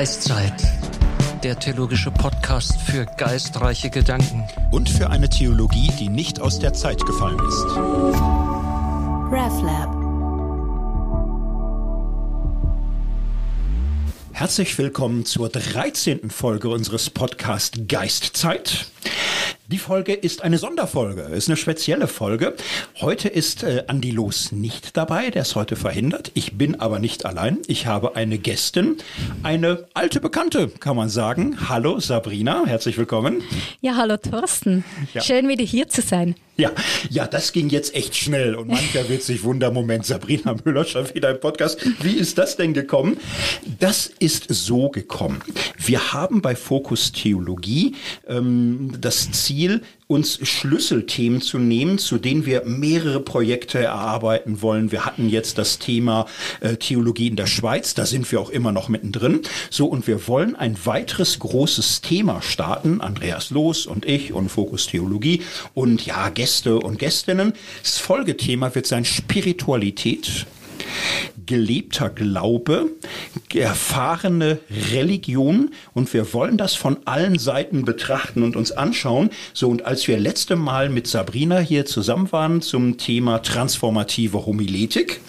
Geistzeit, der theologische Podcast für geistreiche Gedanken. Und für eine Theologie, die nicht aus der Zeit gefallen ist. RefLab. Herzlich willkommen zur 13. Folge unseres Podcast Geistzeit. Die Folge ist eine Sonderfolge, ist eine spezielle Folge. Heute ist äh, Andi Los nicht dabei, der ist heute verhindert. Ich bin aber nicht allein. Ich habe eine Gästin, eine alte Bekannte, kann man sagen. Hallo Sabrina, herzlich willkommen. Ja, hallo Thorsten. Ja. Schön wieder hier zu sein. Ja, ja, das ging jetzt echt schnell und mancher wird sich wundern, Moment, Sabrina Müller schon wieder im Podcast. Wie ist das denn gekommen? Das ist so gekommen. Wir haben bei Fokus Theologie ähm, das Ziel, uns Schlüsselthemen zu nehmen, zu denen wir mehrere Projekte erarbeiten wollen. Wir hatten jetzt das Thema äh, Theologie in der Schweiz, da sind wir auch immer noch mittendrin. So, und wir wollen ein weiteres großes Thema starten. Andreas Loos und ich und Fokus Theologie und ja, Gäste und Gästinnen. Das Folgethema wird sein Spiritualität gelebter Glaube, erfahrene Religion und wir wollen das von allen Seiten betrachten und uns anschauen. So und als wir letzte Mal mit Sabrina hier zusammen waren zum Thema transformative Homiletik,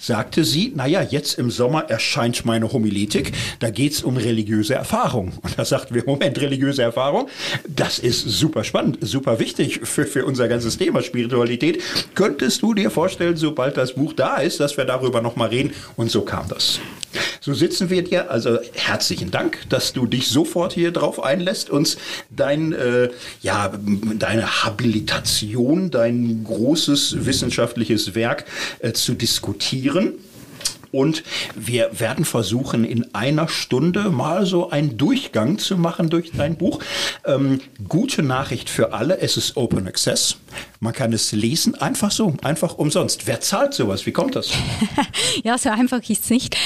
sagte sie, naja, jetzt im Sommer erscheint meine Homiletik, da geht's um religiöse Erfahrung. Und da sagten wir, Moment, religiöse Erfahrung, das ist super spannend, super wichtig für, für unser ganzes Thema Spiritualität. Könntest du dir vorstellen, sobald das Buch da ist, dass wir darüber nochmal reden? Und so kam das. So sitzen wir dir. Also herzlichen Dank, dass du dich sofort hier drauf einlässt, uns dein, äh, ja, deine Habilitation, dein großes wissenschaftliches Werk äh, zu diskutieren. Und wir werden versuchen, in einer Stunde mal so einen Durchgang zu machen durch dein Buch. Ähm, gute Nachricht für alle, es ist Open Access. Man kann es lesen, einfach so, einfach umsonst. Wer zahlt sowas? Wie kommt das? ja, so einfach ist es nicht.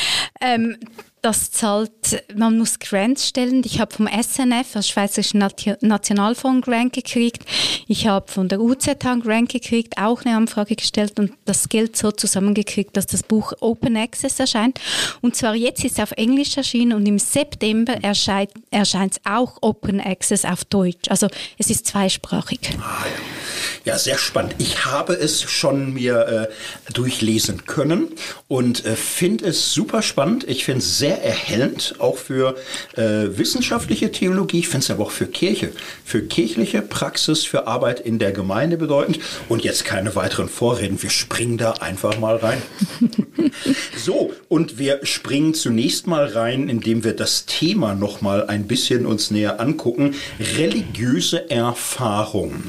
Ähm, das zahlt, man muss Grants stellen. Ich habe vom SNF, also Schweizerischen Nationalfonds, Grant gekriegt. Ich habe von der UZH einen Grant gekriegt, auch eine Anfrage gestellt und das Geld so zusammengekriegt, dass das Buch Open Access erscheint. Und zwar jetzt ist es auf Englisch erschienen und im September erscheint es auch Open Access auf Deutsch. Also es ist zweisprachig. Ja. sehr spannend. Ich habe es schon mir äh, durchlesen können und äh, finde es super spannend. Ich finde es sehr sehr erhellend, auch für äh, wissenschaftliche Theologie, ich finde es aber auch für Kirche, für kirchliche Praxis, für Arbeit in der Gemeinde bedeutend. Und jetzt keine weiteren Vorreden, wir springen da einfach mal rein. so, und wir springen zunächst mal rein, indem wir das Thema noch mal ein bisschen uns näher angucken, religiöse Erfahrung.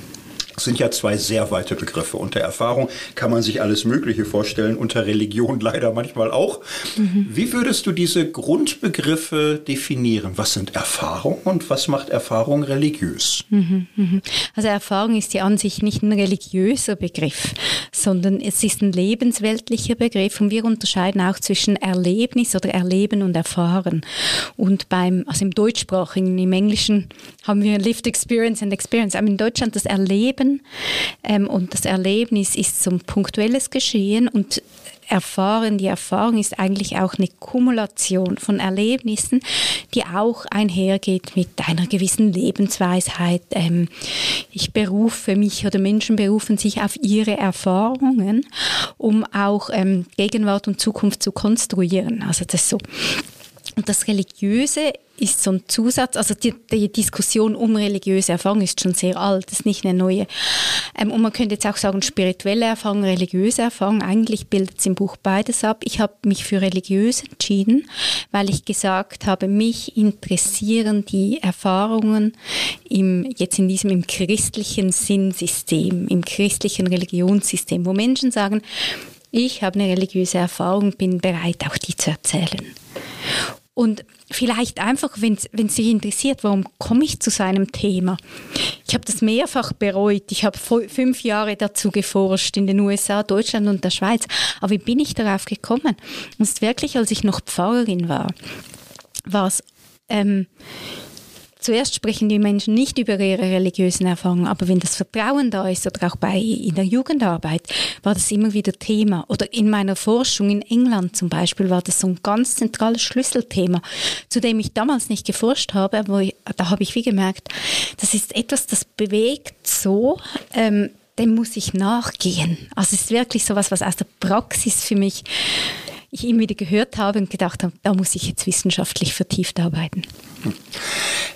Das sind ja zwei sehr weite Begriffe. Unter Erfahrung kann man sich alles Mögliche vorstellen, unter Religion leider manchmal auch. Mhm. Wie würdest du diese Grundbegriffe definieren? Was sind Erfahrung und was macht Erfahrung religiös? Mhm, mhm. Also Erfahrung ist ja an sich nicht ein religiöser Begriff, sondern es ist ein lebensweltlicher Begriff und wir unterscheiden auch zwischen Erlebnis oder Erleben und Erfahren. Und beim, also im deutschsprachigen, im Englischen haben wir Lived Experience and Experience, aber in Deutschland das Erleben Erleben. Ähm, und das Erlebnis ist so ein punktuelles Geschehen und Erfahren, die Erfahrung ist eigentlich auch eine Kumulation von Erlebnissen, die auch einhergeht mit einer gewissen Lebensweisheit. Ähm, ich berufe mich oder Menschen berufen sich auf ihre Erfahrungen, um auch ähm, Gegenwart und Zukunft zu konstruieren. Also das ist so. Und das Religiöse ist so ein Zusatz, also die, die, Diskussion um religiöse Erfahrung ist schon sehr alt, ist nicht eine neue. Ähm, und man könnte jetzt auch sagen, spirituelle Erfahrung, religiöse Erfahrung, eigentlich bildet es im Buch beides ab. Ich habe mich für religiös entschieden, weil ich gesagt habe, mich interessieren die Erfahrungen im, jetzt in diesem im christlichen Sinnsystem, im christlichen Religionssystem, wo Menschen sagen, ich habe eine religiöse Erfahrung, bin bereit, auch die zu erzählen. Und vielleicht einfach, wenn es dich interessiert, warum komme ich zu seinem Thema? Ich habe das mehrfach bereut. Ich habe fünf Jahre dazu geforscht in den USA, Deutschland und der Schweiz. Aber wie bin ich darauf gekommen? Und wirklich, als ich noch Pfarrerin war, war es ähm, zuerst sprechen die Menschen nicht über ihre religiösen Erfahrungen, aber wenn das Vertrauen da ist oder auch bei in der Jugendarbeit, war das immer wieder Thema. Oder in meiner Forschung in England zum Beispiel war das so ein ganz zentrales Schlüsselthema, zu dem ich damals nicht geforscht habe, aber ich, da habe ich wie gemerkt, das ist etwas, das bewegt so. Ähm, dem muss ich nachgehen. Also es ist wirklich so was, was aus der Praxis für mich ich immer wieder gehört habe und gedacht habe, da muss ich jetzt wissenschaftlich vertieft arbeiten.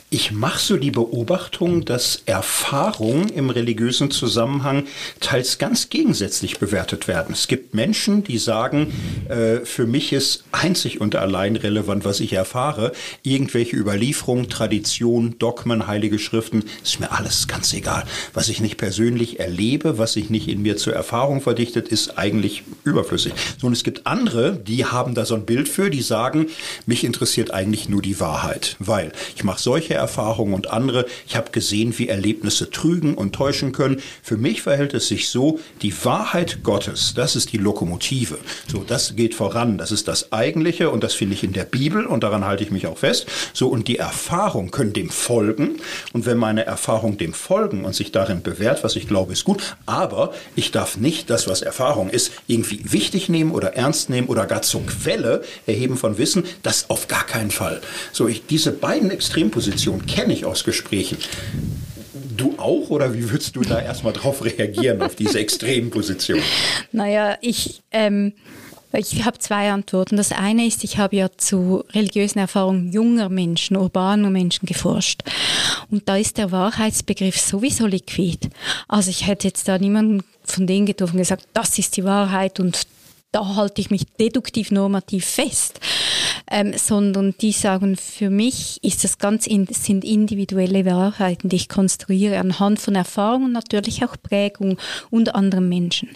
Ich mache so die Beobachtung, dass Erfahrungen im religiösen Zusammenhang teils ganz gegensätzlich bewertet werden. Es gibt Menschen, die sagen, äh, für mich ist einzig und allein relevant, was ich erfahre. Irgendwelche Überlieferungen, Traditionen, Dogmen, heilige Schriften, ist mir alles ganz egal. Was ich nicht persönlich erlebe, was sich nicht in mir zur Erfahrung verdichtet, ist eigentlich überflüssig. So, und es gibt andere, die haben da so ein Bild für, die sagen, mich interessiert eigentlich nur die Wahrheit, weil ich mache solche Erfahrungen und andere. Ich habe gesehen, wie Erlebnisse trügen und täuschen können. Für mich verhält es sich so, die Wahrheit Gottes, das ist die Lokomotive. So, das geht voran. Das ist das Eigentliche und das finde ich in der Bibel und daran halte ich mich auch fest. So, und die Erfahrungen können dem folgen. Und wenn meine Erfahrungen dem folgen und sich darin bewährt, was ich glaube, ist gut. Aber ich darf nicht das, was Erfahrung ist, irgendwie wichtig nehmen oder ernst nehmen oder gar zur Quelle erheben von Wissen. Das auf gar keinen Fall. So, ich, diese beiden Extrempositionen Position kenne ich aus Gesprächen. Du auch oder wie würdest du da erstmal drauf reagieren, auf diese extremen? Naja, ich, ähm, ich habe zwei Antworten. Das eine ist, ich habe ja zu religiösen Erfahrungen junger Menschen, urbaner Menschen geforscht. Und da ist der Wahrheitsbegriff sowieso liquid. Also ich hätte jetzt da niemanden von denen getroffen gesagt, das ist die Wahrheit und da halte ich mich deduktiv normativ fest ähm, sondern die sagen, für mich ist das ganz in, sind individuelle Wahrheiten, die ich konstruiere anhand von Erfahrungen, natürlich auch Prägung und anderen Menschen.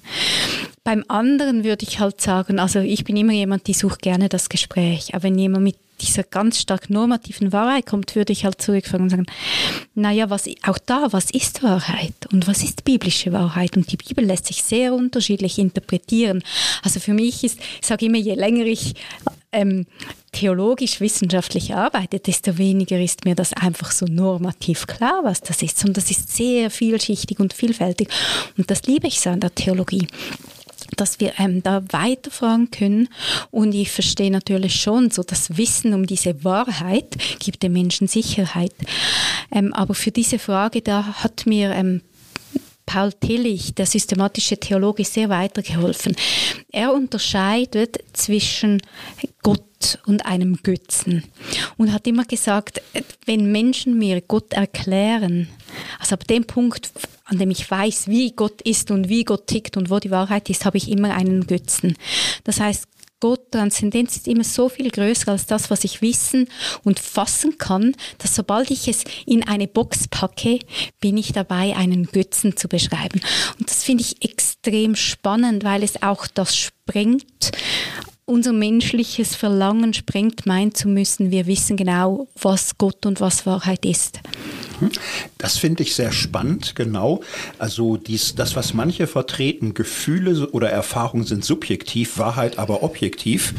Beim anderen würde ich halt sagen, also ich bin immer jemand, die sucht gerne das Gespräch, aber wenn jemand mit dieser ganz stark normativen Wahrheit kommt, würde ich halt zurückfragen und sagen, naja, was, auch da, was ist Wahrheit und was ist biblische Wahrheit? Und die Bibel lässt sich sehr unterschiedlich interpretieren. Also für mich ist, ich sage immer, je länger ich ähm, theologisch-wissenschaftlich arbeitet, desto weniger ist mir das einfach so normativ klar, was das ist. Und das ist sehr vielschichtig und vielfältig. Und das liebe ich so an der Theologie dass wir ähm, da weiterfragen können. Und ich verstehe natürlich schon, so das Wissen um diese Wahrheit gibt den Menschen Sicherheit. Ähm, aber für diese Frage, da hat mir ähm, Paul Tillich, der systematische Theologe, sehr weitergeholfen. Er unterscheidet zwischen Gott und einem Götzen und hat immer gesagt, wenn Menschen mir Gott erklären, also ab dem Punkt, an dem ich weiß, wie Gott ist und wie Gott tickt und wo die Wahrheit ist, habe ich immer einen Götzen. Das heißt, Gott, Transzendenz ist immer so viel größer als das, was ich wissen und fassen kann, dass sobald ich es in eine Box packe, bin ich dabei, einen Götzen zu beschreiben. Und das finde ich extrem spannend, weil es auch das sprengt, unser menschliches Verlangen sprengt, meinen zu müssen, wir wissen genau, was Gott und was Wahrheit ist. Das finde ich sehr spannend, genau. Also dies, das, was manche vertreten, Gefühle oder Erfahrungen sind subjektiv, Wahrheit aber objektiv.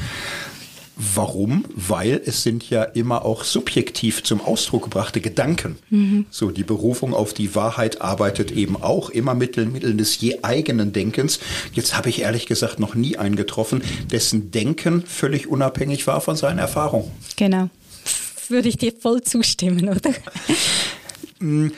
Warum? Weil es sind ja immer auch subjektiv zum Ausdruck gebrachte Gedanken. Mhm. So, die Berufung auf die Wahrheit arbeitet eben auch immer Mitteln, Mitteln des je eigenen Denkens. Jetzt habe ich ehrlich gesagt noch nie einen getroffen, dessen Denken völlig unabhängig war von seinen Erfahrungen. Genau. Würde ich dir voll zustimmen, oder? Mm,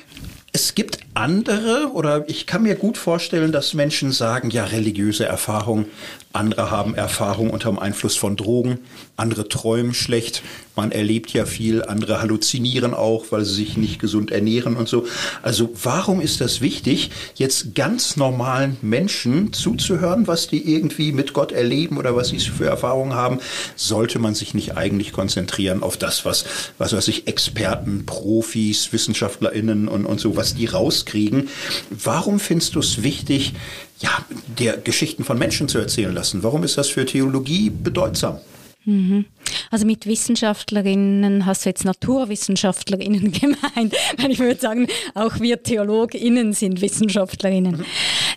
es gibt andere, oder ich kann mir gut vorstellen, dass Menschen sagen, ja, religiöse Erfahrung, andere haben Erfahrung unter dem Einfluss von Drogen, andere träumen schlecht, man erlebt ja viel, andere halluzinieren auch, weil sie sich nicht gesund ernähren und so. Also warum ist das wichtig, jetzt ganz normalen Menschen zuzuhören, was die irgendwie mit Gott erleben oder was sie für Erfahrungen haben? Sollte man sich nicht eigentlich konzentrieren auf das, was, was weiß ich, Experten, Profis, WissenschaftlerInnen und, und so, was die rauskriegen? Warum findest du es wichtig, ja, der Geschichten von Menschen zu erzählen lassen? Warum ist das für Theologie bedeutsam? Mhm. Also mit Wissenschaftlerinnen hast du jetzt Naturwissenschaftlerinnen gemeint, weil ich würde sagen, auch wir Theologinnen sind Wissenschaftlerinnen. Mhm.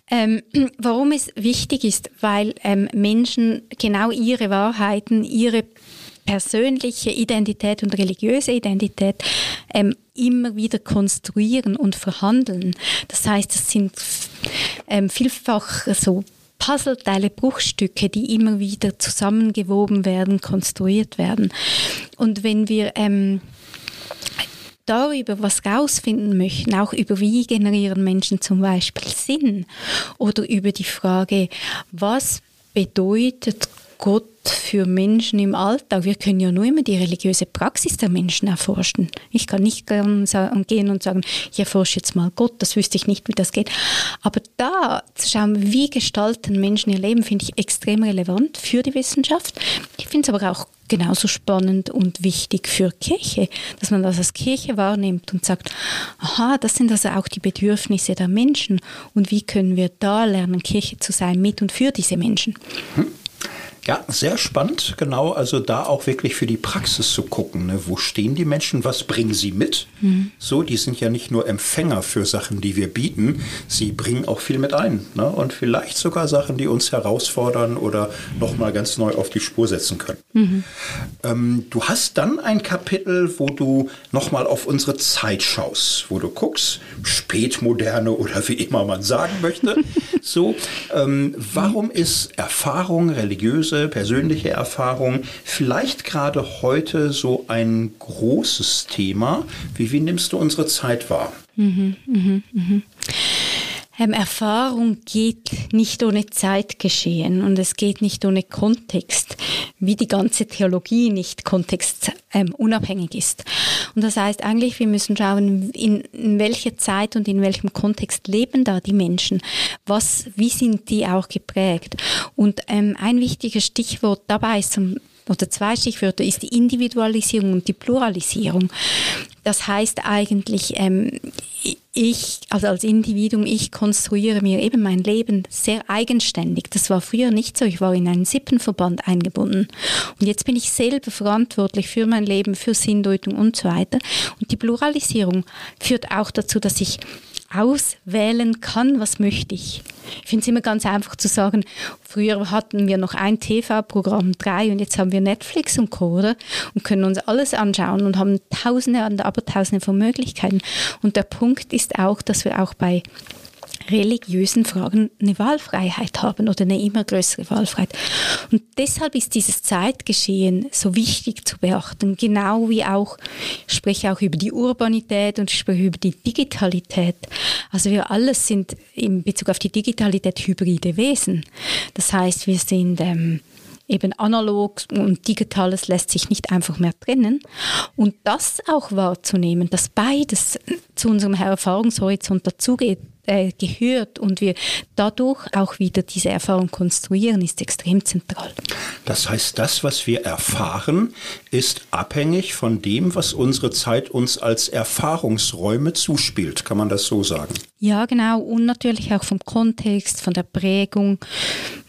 Ähm, warum es wichtig ist, weil ähm, Menschen genau ihre Wahrheiten, ihre persönliche Identität und religiöse Identität ähm, immer wieder konstruieren und verhandeln. Das heißt, es sind ähm, vielfach so Puzzleteile, Bruchstücke, die immer wieder zusammengewoben werden, konstruiert werden. Und wenn wir ähm, darüber was rausfinden möchten, auch über wie generieren Menschen zum Beispiel Sinn oder über die Frage, was bedeutet Gott für Menschen im Alltag. Wir können ja nur immer die religiöse Praxis der Menschen erforschen. Ich kann nicht gehen und sagen, ich erforsche jetzt mal Gott, das wüsste ich nicht, wie das geht. Aber da zu schauen, wie gestalten Menschen ihr Leben, finde ich extrem relevant für die Wissenschaft. Ich finde es aber auch genauso spannend und wichtig für Kirche, dass man das als Kirche wahrnimmt und sagt, aha, das sind also auch die Bedürfnisse der Menschen und wie können wir da lernen, Kirche zu sein mit und für diese Menschen. Hm. Ja, sehr spannend, genau. Also da auch wirklich für die Praxis zu gucken. Ne? Wo stehen die Menschen? Was bringen sie mit? Mhm. So, die sind ja nicht nur Empfänger für Sachen, die wir bieten. Sie bringen auch viel mit ein. Ne? Und vielleicht sogar Sachen, die uns herausfordern oder nochmal ganz neu auf die Spur setzen können. Mhm. Ähm, du hast dann ein Kapitel, wo du nochmal auf unsere Zeit schaust, wo du guckst, Spätmoderne oder wie immer man sagen möchte. so, ähm, warum ist Erfahrung, religiöse große persönliche Erfahrung, vielleicht gerade heute so ein großes Thema. Wie, wie nimmst du unsere Zeit wahr? Mhm, mh, mh. Ähm, Erfahrung geht nicht ohne Zeitgeschehen und es geht nicht ohne Kontext, wie die ganze Theologie nicht kontextunabhängig ähm, ist. Und das heißt eigentlich, wir müssen schauen, in, in welcher Zeit und in welchem Kontext leben da die Menschen, was, wie sind die auch geprägt. Und ähm, ein wichtiges Stichwort dabei ist zum oder zwei Stichwörter ist die Individualisierung und die Pluralisierung. Das heißt eigentlich, ähm, ich, also als Individuum, ich konstruiere mir eben mein Leben sehr eigenständig. Das war früher nicht so. Ich war in einen Sippenverband eingebunden. Und jetzt bin ich selber verantwortlich für mein Leben, für Sinndeutung und so weiter. Und die Pluralisierung führt auch dazu, dass ich auswählen kann, was möchte ich. Ich finde es immer ganz einfach zu sagen, früher hatten wir noch ein TV-Programm, drei und jetzt haben wir Netflix und Co. Oder? und können uns alles anschauen und haben tausende und aber tausende von Möglichkeiten. Und der Punkt ist auch, dass wir auch bei religiösen Fragen eine Wahlfreiheit haben oder eine immer größere Wahlfreiheit. Und deshalb ist dieses Zeitgeschehen so wichtig zu beachten, genau wie auch, ich spreche auch über die Urbanität und ich spreche über die Digitalität. Also wir alle sind in Bezug auf die Digitalität hybride Wesen. Das heißt, wir sind ähm, eben analog und digitales lässt sich nicht einfach mehr trennen. Und das auch wahrzunehmen, dass beides zu unserem Erfahrungshorizont dazugeht, äh, gehört und wir dadurch auch wieder diese Erfahrung konstruieren, ist extrem zentral. Das heißt, das, was wir erfahren, ist abhängig von dem, was unsere Zeit uns als Erfahrungsräume zuspielt. Kann man das so sagen? Ja, genau. Und natürlich auch vom Kontext, von der Prägung.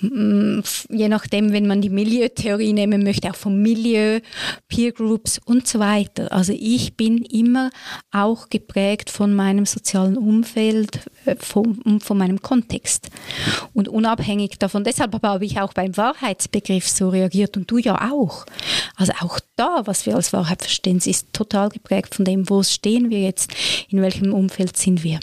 Mm, je nachdem, wenn man die Milieutheorie nehmen möchte, auch vom Milieu, Peer Groups und so weiter. Also ich bin immer auch geprägt von meinem sozialen Umfeld, äh, von, von meinem Kontext. Und unabhängig davon, deshalb habe ich auch beim Wahrheitsbegriff so reagiert und du ja auch. Also auch da, was wir als Wahrheit verstehen, ist total geprägt von dem, wo stehen wir jetzt, in welchem Umfeld sind wir.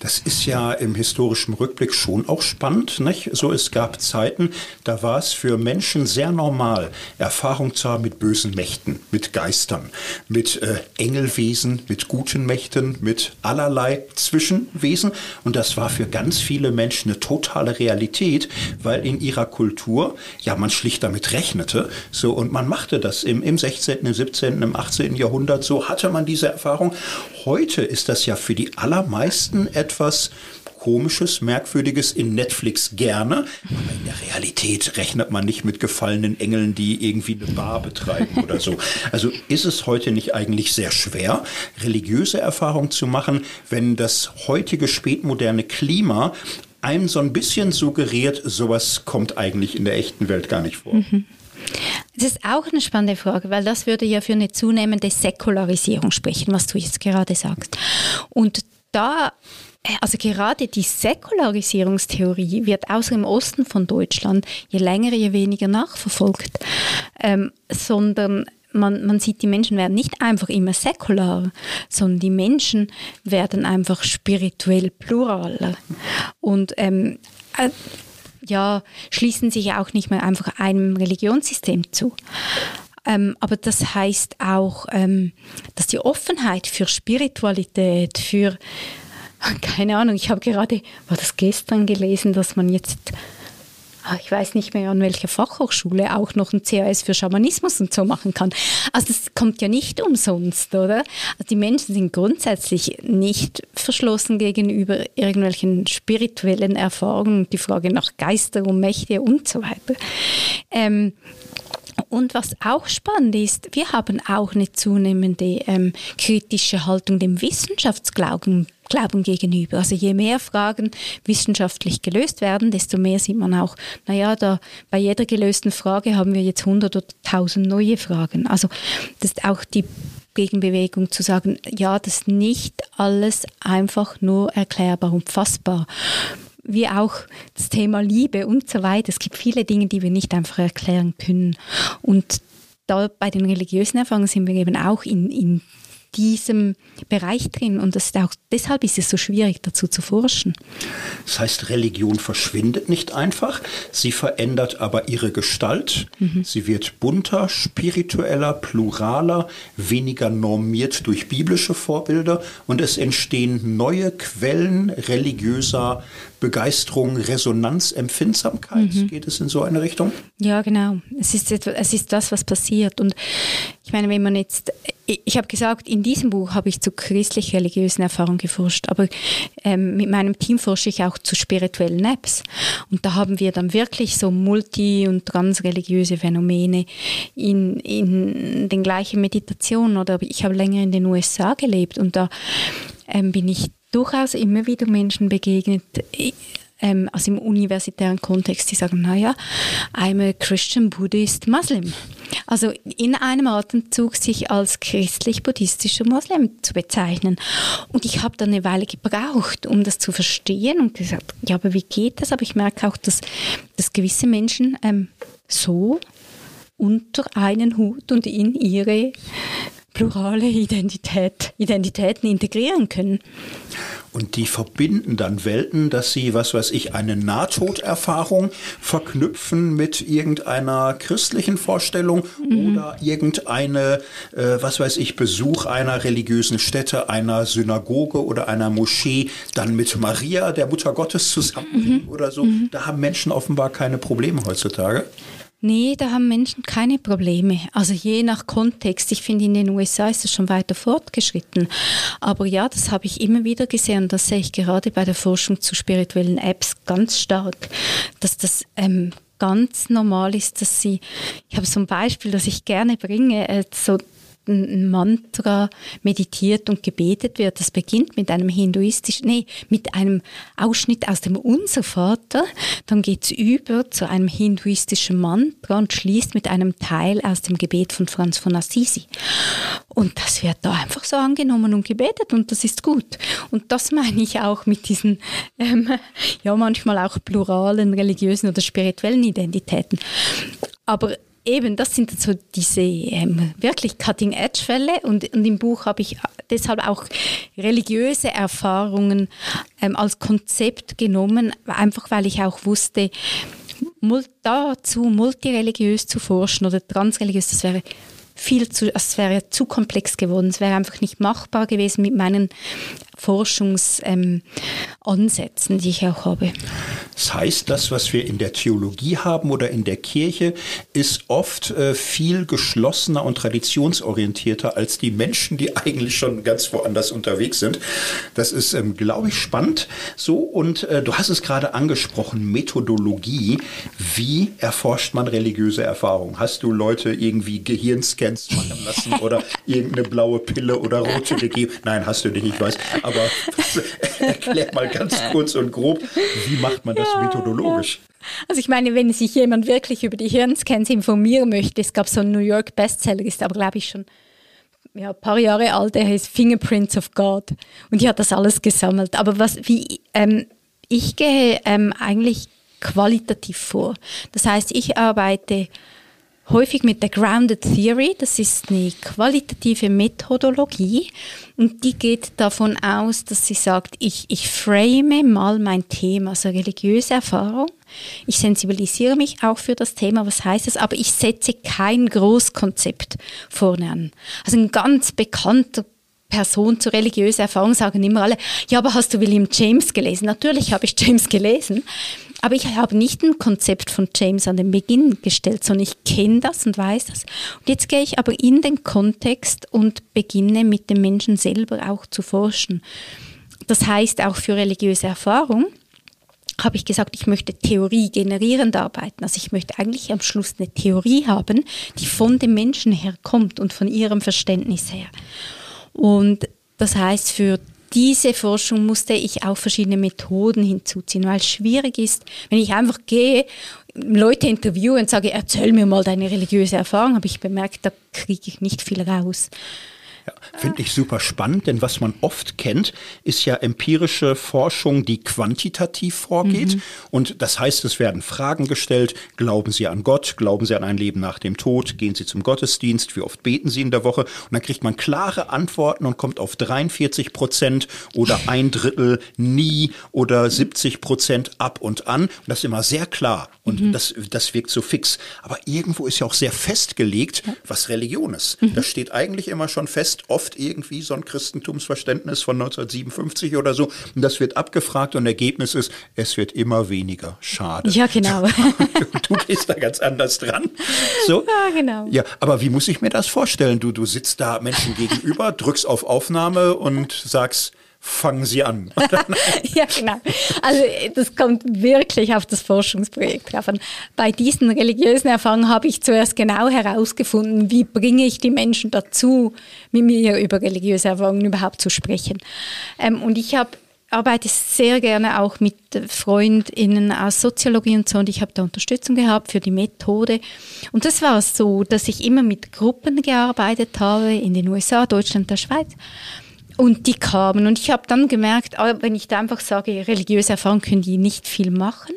Das ist ja im historischen Rückblick schon auch spannend. Nicht? So, es gab Zeiten, da war es für Menschen sehr normal, Erfahrung zu haben mit bösen Mächten, mit Geistern, mit äh, Engelwesen, mit guten Mächten, mit allerlei Zwischenwesen. Und das war für ganz viele Menschen eine totale Realität, weil in ihrer Kultur, ja, man schlicht damit rechnete. So, und man machte das im, im 16., im 17., im 18. Jahrhundert. So hatte man diese Erfahrung. Heute ist das ja für die allermeisten etwas Komisches, Merkwürdiges in Netflix gerne, aber in der Realität rechnet man nicht mit gefallenen Engeln, die irgendwie eine Bar betreiben oder so. Also ist es heute nicht eigentlich sehr schwer, religiöse Erfahrungen zu machen, wenn das heutige spätmoderne Klima einem so ein bisschen suggeriert, sowas kommt eigentlich in der echten Welt gar nicht vor. Mhm. Das ist auch eine spannende Frage, weil das würde ja für eine zunehmende Säkularisierung sprechen, was du jetzt gerade sagst. Und da also gerade die Säkularisierungstheorie wird außer im Osten von Deutschland je länger, je weniger nachverfolgt, ähm, sondern man, man sieht, die Menschen werden nicht einfach immer säkular, sondern die Menschen werden einfach spirituell pluraler. Und ähm, äh, ja, schließen sich auch nicht mehr einfach einem Religionssystem zu. Ähm, aber das heißt auch, ähm, dass die Offenheit für Spiritualität, für, keine Ahnung, ich habe gerade, war das gestern gelesen, dass man jetzt Ah, ich weiß nicht mehr an welcher Fachhochschule auch noch ein CAS für Schamanismus und so machen kann. Also das kommt ja nicht umsonst, oder? Also die Menschen sind grundsätzlich nicht verschlossen gegenüber irgendwelchen spirituellen Erfahrungen, die Frage nach Geister und Mächte und so weiter. Ähm, und was auch spannend ist, wir haben auch eine zunehmende ähm, kritische Haltung dem Wissenschaftsglauben Glauben gegenüber. Also je mehr Fragen wissenschaftlich gelöst werden, desto mehr sieht man auch, naja, da bei jeder gelösten Frage haben wir jetzt 100 oder 1000 neue Fragen. Also das ist auch die Gegenbewegung zu sagen, ja, das ist nicht alles einfach nur erklärbar und fassbar wie auch das Thema Liebe und so weiter. Es gibt viele Dinge, die wir nicht einfach erklären können. Und da bei den religiösen Erfahrungen sind wir eben auch in, in diesem Bereich drin und das ist auch, deshalb ist es so schwierig, dazu zu forschen. Das heißt, Religion verschwindet nicht einfach, sie verändert aber ihre Gestalt. Mhm. Sie wird bunter, spiritueller, pluraler, weniger normiert durch biblische Vorbilder und es entstehen neue Quellen religiöser Begeisterung, Resonanz, Empfindsamkeit. Mhm. Geht es in so eine Richtung? Ja, genau. Es ist, es ist das, was passiert. Und ich meine, wenn man jetzt, ich habe gesagt, in diesem Buch habe ich zu christlich-religiösen Erfahrungen geforscht, aber ähm, mit meinem Team forsche ich auch zu spirituellen Apps. Und da haben wir dann wirklich so multi- und transreligiöse Phänomene in, in den gleichen Meditationen. Oder ich habe länger in den USA gelebt und da ähm, bin ich durchaus immer wieder Menschen begegnet, ähm, also im universitären Kontext, die sagen, naja, I'm a Christian Buddhist Muslim. Also in einem Atemzug sich als christlich-buddhistischer Muslim zu bezeichnen. Und ich habe dann eine Weile gebraucht, um das zu verstehen und gesagt, ja, aber wie geht das? Aber ich merke auch, dass, dass gewisse Menschen ähm, so unter einen Hut und in ihre plurale Identität, Identitäten integrieren können. Und die verbinden dann Welten, dass sie, was weiß ich, eine Nahtoderfahrung verknüpfen mit irgendeiner christlichen Vorstellung mhm. oder irgendeine, äh, was weiß ich, Besuch einer religiösen Stätte, einer Synagoge oder einer Moschee, dann mit Maria, der Mutter Gottes zusammenbringen mhm. oder so. Mhm. Da haben Menschen offenbar keine Probleme heutzutage. Nee, da haben Menschen keine Probleme. Also je nach Kontext. Ich finde, in den USA ist es schon weiter fortgeschritten. Aber ja, das habe ich immer wieder gesehen und das sehe ich gerade bei der Forschung zu spirituellen Apps ganz stark, dass das ähm, ganz normal ist, dass sie, ich habe so ein Beispiel, das ich gerne bringe, äh, so ein Mantra meditiert und gebetet wird. Das beginnt mit einem hinduistischen, nee, mit einem Ausschnitt aus dem Unser Vater, dann geht es über zu einem hinduistischen Mantra und schließt mit einem Teil aus dem Gebet von Franz von Assisi. Und das wird da einfach so angenommen und gebetet und das ist gut. Und das meine ich auch mit diesen, ähm, ja, manchmal auch pluralen religiösen oder spirituellen Identitäten. Aber eben, das sind so diese ähm, wirklich Cutting-Edge-Fälle und, und, im Buch habe ich deshalb auch religiöse Erfahrungen ähm, als Konzept genommen, einfach weil ich auch wusste, dazu multireligiös zu forschen oder transreligiös, das wäre viel zu, es wäre zu komplex geworden. Es wäre einfach nicht machbar gewesen mit meinen Forschungsansätzen, ähm, die ich auch habe. Das heißt, das, was wir in der Theologie haben oder in der Kirche, ist oft äh, viel geschlossener und traditionsorientierter als die Menschen, die eigentlich schon ganz woanders unterwegs sind. Das ist, ähm, glaube ich, spannend. So, und äh, du hast es gerade angesprochen, Methodologie. Wie erforscht man religiöse Erfahrungen? Hast du Leute irgendwie Gehirnscans machen lassen oder irgendeine blaue Pille oder rote gegeben? Nein, hast du nicht, ich weiß. Aber erklär mal ganz kurz und grob, wie macht man das ja, methodologisch? Ja. Also ich meine, wenn sich jemand wirklich über die Hirnscans informieren möchte, es gab so einen New York Bestseller, ist aber glaube ich schon ja, ein paar Jahre alt, der heißt Fingerprints of God und die hat das alles gesammelt. Aber was, wie, ähm, ich gehe ähm, eigentlich qualitativ vor. Das heißt, ich arbeite häufig mit der Grounded Theory. Das ist eine qualitative Methodologie und die geht davon aus, dass sie sagt, ich, ich frame mal mein Thema, also religiöse Erfahrung. Ich sensibilisiere mich auch für das Thema, was heißt es, aber ich setze kein Großkonzept vorne an. Also ein ganz bekannter Person zur religiösen Erfahrung sagen immer alle, ja, aber hast du William James gelesen? Natürlich habe ich James gelesen, aber ich habe nicht ein Konzept von James an den Beginn gestellt, sondern ich kenne das und weiß das. Und jetzt gehe ich aber in den Kontext und beginne mit dem Menschen selber auch zu forschen. Das heißt auch für religiöse Erfahrung habe ich gesagt, ich möchte Theorie generierend arbeiten. Also ich möchte eigentlich am Schluss eine Theorie haben, die von dem Menschen herkommt und von ihrem Verständnis her. Und das heißt, für diese Forschung musste ich auch verschiedene Methoden hinzuziehen, weil es schwierig ist, wenn ich einfach gehe, Leute interviewe und sage, erzähl mir mal deine religiöse Erfahrung, habe ich bemerkt, da kriege ich nicht viel raus. Ja, Finde ich super spannend, denn was man oft kennt, ist ja empirische Forschung, die quantitativ vorgeht. Mhm. Und das heißt, es werden Fragen gestellt. Glauben Sie an Gott? Glauben Sie an ein Leben nach dem Tod? Gehen Sie zum Gottesdienst? Wie oft beten Sie in der Woche? Und dann kriegt man klare Antworten und kommt auf 43 Prozent oder ein Drittel nie oder 70 Prozent ab und an. Und das ist immer sehr klar. Und mhm. das, das wirkt so fix. Aber irgendwo ist ja auch sehr festgelegt, was Religion ist. Mhm. Das steht eigentlich immer schon fest, oft irgendwie so ein Christentumsverständnis von 1957 oder so. Und das wird abgefragt und Ergebnis ist, es wird immer weniger. Schade. Ja, genau. du gehst da ganz anders dran. So. Ja, genau. Ja, aber wie muss ich mir das vorstellen? Du, du sitzt da Menschen gegenüber, drückst auf Aufnahme und sagst, fangen Sie an. ja, genau. Also das kommt wirklich auf das Forschungsprojekt drauf an. Bei diesen religiösen Erfahrungen habe ich zuerst genau herausgefunden, wie bringe ich die Menschen dazu, mit mir über religiöse Erfahrungen überhaupt zu sprechen. Ähm, und ich habe arbeite sehr gerne auch mit FreundInnen aus Soziologie und so und ich habe da Unterstützung gehabt für die Methode. Und das war so, dass ich immer mit Gruppen gearbeitet habe in den USA, Deutschland, der Schweiz. Und die kamen und ich habe dann gemerkt, ah, wenn ich da einfach sage, religiöse Erfahrung können die nicht viel machen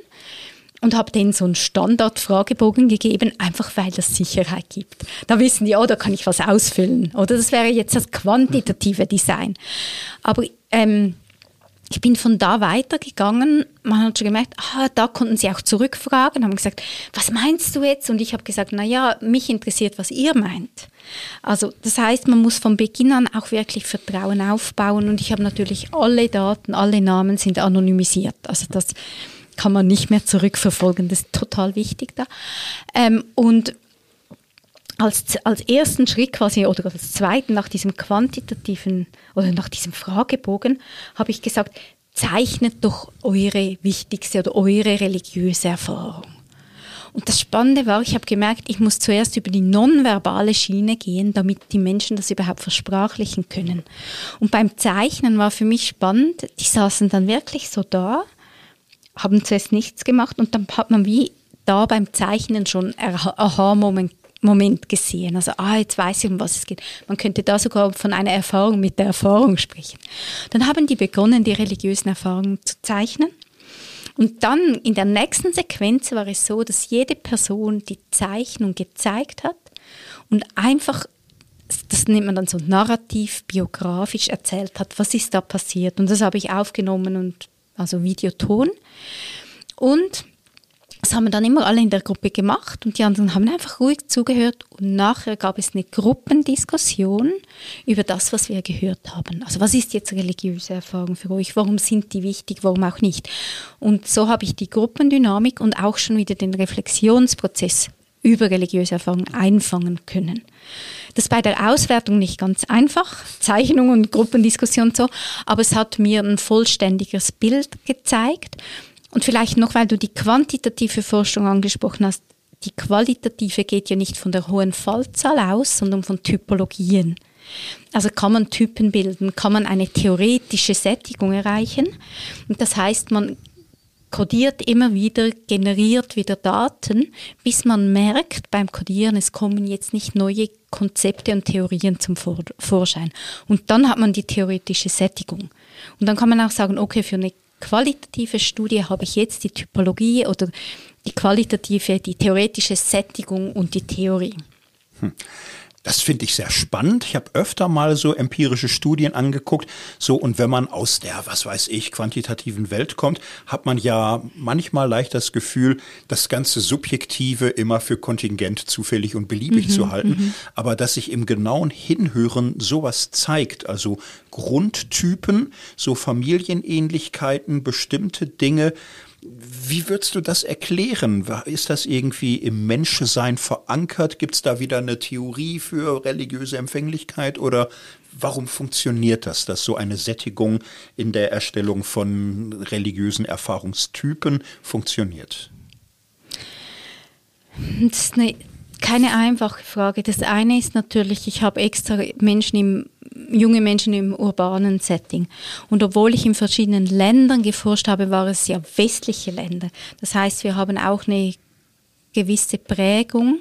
und habe denen so einen Standard-Fragebogen gegeben, einfach weil das Sicherheit gibt. Da wissen die, oh, da kann ich was ausfüllen. Oder das wäre jetzt das quantitative Design. Aber ähm, ich bin von da weitergegangen. Man hat schon gemerkt, ah, da konnten sie auch zurückfragen, haben gesagt, was meinst du jetzt? Und ich habe gesagt, na ja, mich interessiert, was ihr meint. Also das heißt, man muss von Beginn an auch wirklich Vertrauen aufbauen. Und ich habe natürlich alle Daten, alle Namen sind anonymisiert. Also das kann man nicht mehr zurückverfolgen. Das ist total wichtig da. Ähm, und als, als ersten Schritt quasi oder als zweiten nach diesem quantitativen oder nach diesem Fragebogen habe ich gesagt, zeichnet doch eure wichtigste oder eure religiöse Erfahrung. Und das Spannende war, ich habe gemerkt, ich muss zuerst über die nonverbale Schiene gehen, damit die Menschen das überhaupt versprachlichen können. Und beim Zeichnen war für mich spannend, die saßen dann wirklich so da, haben zuerst nichts gemacht und dann hat man wie da beim Zeichnen schon Aha-Moment Moment gesehen. Also, ah, jetzt weiß ich, um was es geht. Man könnte da sogar von einer Erfahrung mit der Erfahrung sprechen. Dann haben die begonnen, die religiösen Erfahrungen zu zeichnen. Und dann in der nächsten Sequenz war es so, dass jede Person die Zeichnung gezeigt hat und einfach, das nennt man dann so narrativ, biografisch erzählt hat, was ist da passiert. Und das habe ich aufgenommen und also Videoton. Und das haben wir dann immer alle in der Gruppe gemacht und die anderen haben einfach ruhig zugehört und nachher gab es eine Gruppendiskussion über das, was wir gehört haben. Also was ist jetzt religiöse Erfahrung für euch? Warum sind die wichtig? Warum auch nicht? Und so habe ich die Gruppendynamik und auch schon wieder den Reflexionsprozess über religiöse Erfahrung einfangen können. Das ist bei der Auswertung nicht ganz einfach, Zeichnung und Gruppendiskussion so, aber es hat mir ein vollständiges Bild gezeigt und vielleicht noch, weil du die quantitative Forschung angesprochen hast, die qualitative geht ja nicht von der hohen Fallzahl aus, sondern von Typologien. Also kann man Typen bilden, kann man eine theoretische Sättigung erreichen. Und das heißt, man kodiert immer wieder, generiert wieder Daten, bis man merkt beim Kodieren, es kommen jetzt nicht neue Konzepte und Theorien zum Vorschein. Und dann hat man die theoretische Sättigung. Und dann kann man auch sagen, okay, für eine qualitative Studie habe ich jetzt die Typologie oder die qualitative, die theoretische Sättigung und die Theorie. Hm. Das finde ich sehr spannend. Ich habe öfter mal so empirische Studien angeguckt. So, und wenn man aus der, was weiß ich, quantitativen Welt kommt, hat man ja manchmal leicht das Gefühl, das ganze Subjektive immer für kontingent, zufällig und beliebig mhm, zu halten. Mhm. Aber dass sich im genauen Hinhören sowas zeigt, also Grundtypen, so Familienähnlichkeiten, bestimmte Dinge, wie würdest du das erklären? Ist das irgendwie im Menschsein verankert? Gibt es da wieder eine Theorie für religiöse Empfänglichkeit oder warum funktioniert das, dass so eine Sättigung in der Erstellung von religiösen Erfahrungstypen funktioniert? Das ist eine, keine einfache Frage. Das eine ist natürlich, ich habe extra Menschen im junge Menschen im urbanen Setting. Und obwohl ich in verschiedenen Ländern geforscht habe, waren es ja westliche Länder. Das heißt, wir haben auch eine gewisse Prägung,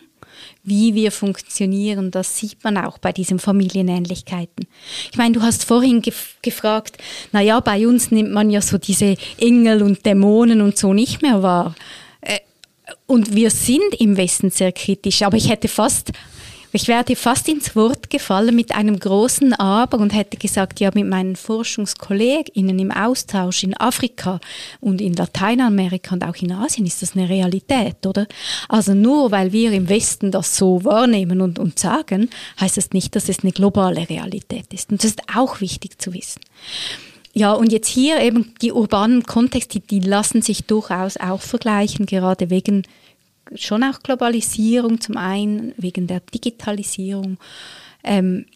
wie wir funktionieren. Das sieht man auch bei diesen Familienähnlichkeiten. Ich meine, du hast vorhin gef gefragt, na ja, bei uns nimmt man ja so diese Engel und Dämonen und so nicht mehr wahr. Und wir sind im Westen sehr kritisch, aber ich hätte fast ich wäre fast ins Wort gefallen mit einem großen Aber und hätte gesagt, ja, mit meinen ForschungskollegInnen im Austausch in Afrika und in Lateinamerika und auch in Asien ist das eine Realität, oder? Also nur weil wir im Westen das so wahrnehmen und, und sagen, heißt das nicht, dass es eine globale Realität ist. Und das ist auch wichtig zu wissen. Ja, und jetzt hier eben die urbanen Kontexte, die lassen sich durchaus auch vergleichen, gerade wegen schon auch Globalisierung, zum einen wegen der Digitalisierung. Ähm,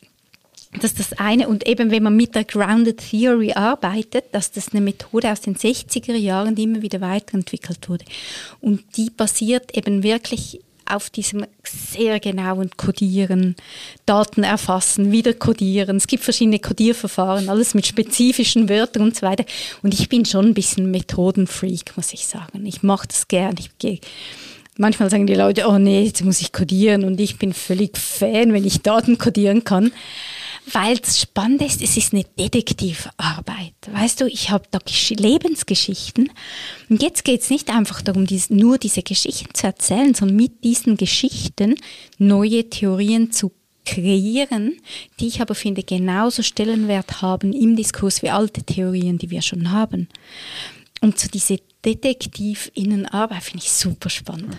das ist das eine. Und eben, wenn man mit der Grounded Theory arbeitet, dass das eine Methode aus den 60er Jahren, die immer wieder weiterentwickelt wurde. Und die basiert eben wirklich auf diesem sehr genauen Codieren, Daten erfassen, wieder codieren. Es gibt verschiedene Codierverfahren, alles mit spezifischen Wörtern und so weiter. Und ich bin schon ein bisschen Methodenfreak, muss ich sagen. Ich mache das gern. Ich gehe manchmal sagen die Leute, oh nee, jetzt muss ich codieren und ich bin völlig Fan, wenn ich Daten codieren kann. Weil das Spannende ist, es ist eine Detektivarbeit. Weißt du, ich habe da Lebensgeschichten und jetzt geht es nicht einfach darum, nur diese Geschichten zu erzählen, sondern mit diesen Geschichten neue Theorien zu kreieren, die ich aber finde genauso Stellenwert haben im Diskurs wie alte Theorien, die wir schon haben. Und so diese Detektivinnenarbeit finde ich super spannend.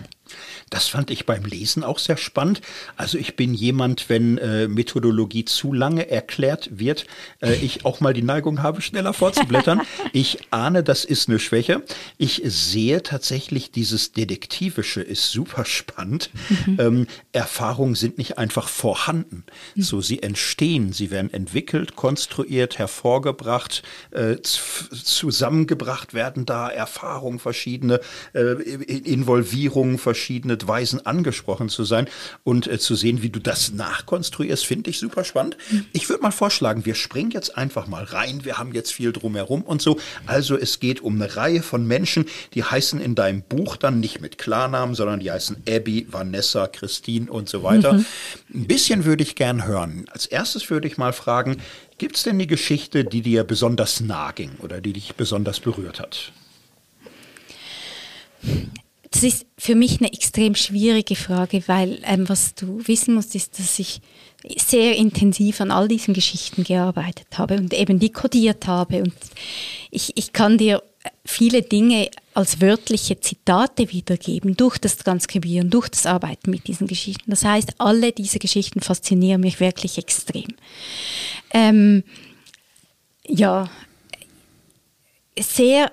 Das fand ich beim Lesen auch sehr spannend. Also ich bin jemand, wenn äh, Methodologie zu lange erklärt wird, äh, ich auch mal die Neigung habe, schneller vorzublättern. ich ahne, das ist eine Schwäche. Ich sehe tatsächlich, dieses Detektivische ist super spannend. Mhm. Ähm, Erfahrungen sind nicht einfach vorhanden. Mhm. So, sie entstehen, sie werden entwickelt, konstruiert, hervorgebracht, äh, zusammengebracht werden da Erfahrungen verschiedene, äh, Involvierungen verschiedene verschiedene Weisen angesprochen zu sein und äh, zu sehen, wie du das nachkonstruierst, finde ich super spannend. Ich würde mal vorschlagen, wir springen jetzt einfach mal rein. Wir haben jetzt viel drumherum und so. Also es geht um eine Reihe von Menschen, die heißen in deinem Buch dann nicht mit Klarnamen, sondern die heißen Abby, Vanessa, Christine und so weiter. Mhm. Ein bisschen würde ich gern hören. Als erstes würde ich mal fragen, gibt es denn die Geschichte, die dir besonders nahe ging oder die dich besonders berührt hat? Das ist für mich eine extrem schwierige Frage, weil ähm, was du wissen musst, ist, dass ich sehr intensiv an all diesen Geschichten gearbeitet habe und eben die kodiert habe. Und ich, ich kann dir viele Dinge als wörtliche Zitate wiedergeben durch das Transkribieren, durch das Arbeiten mit diesen Geschichten. Das heißt, alle diese Geschichten faszinieren mich wirklich extrem. Ähm, ja, sehr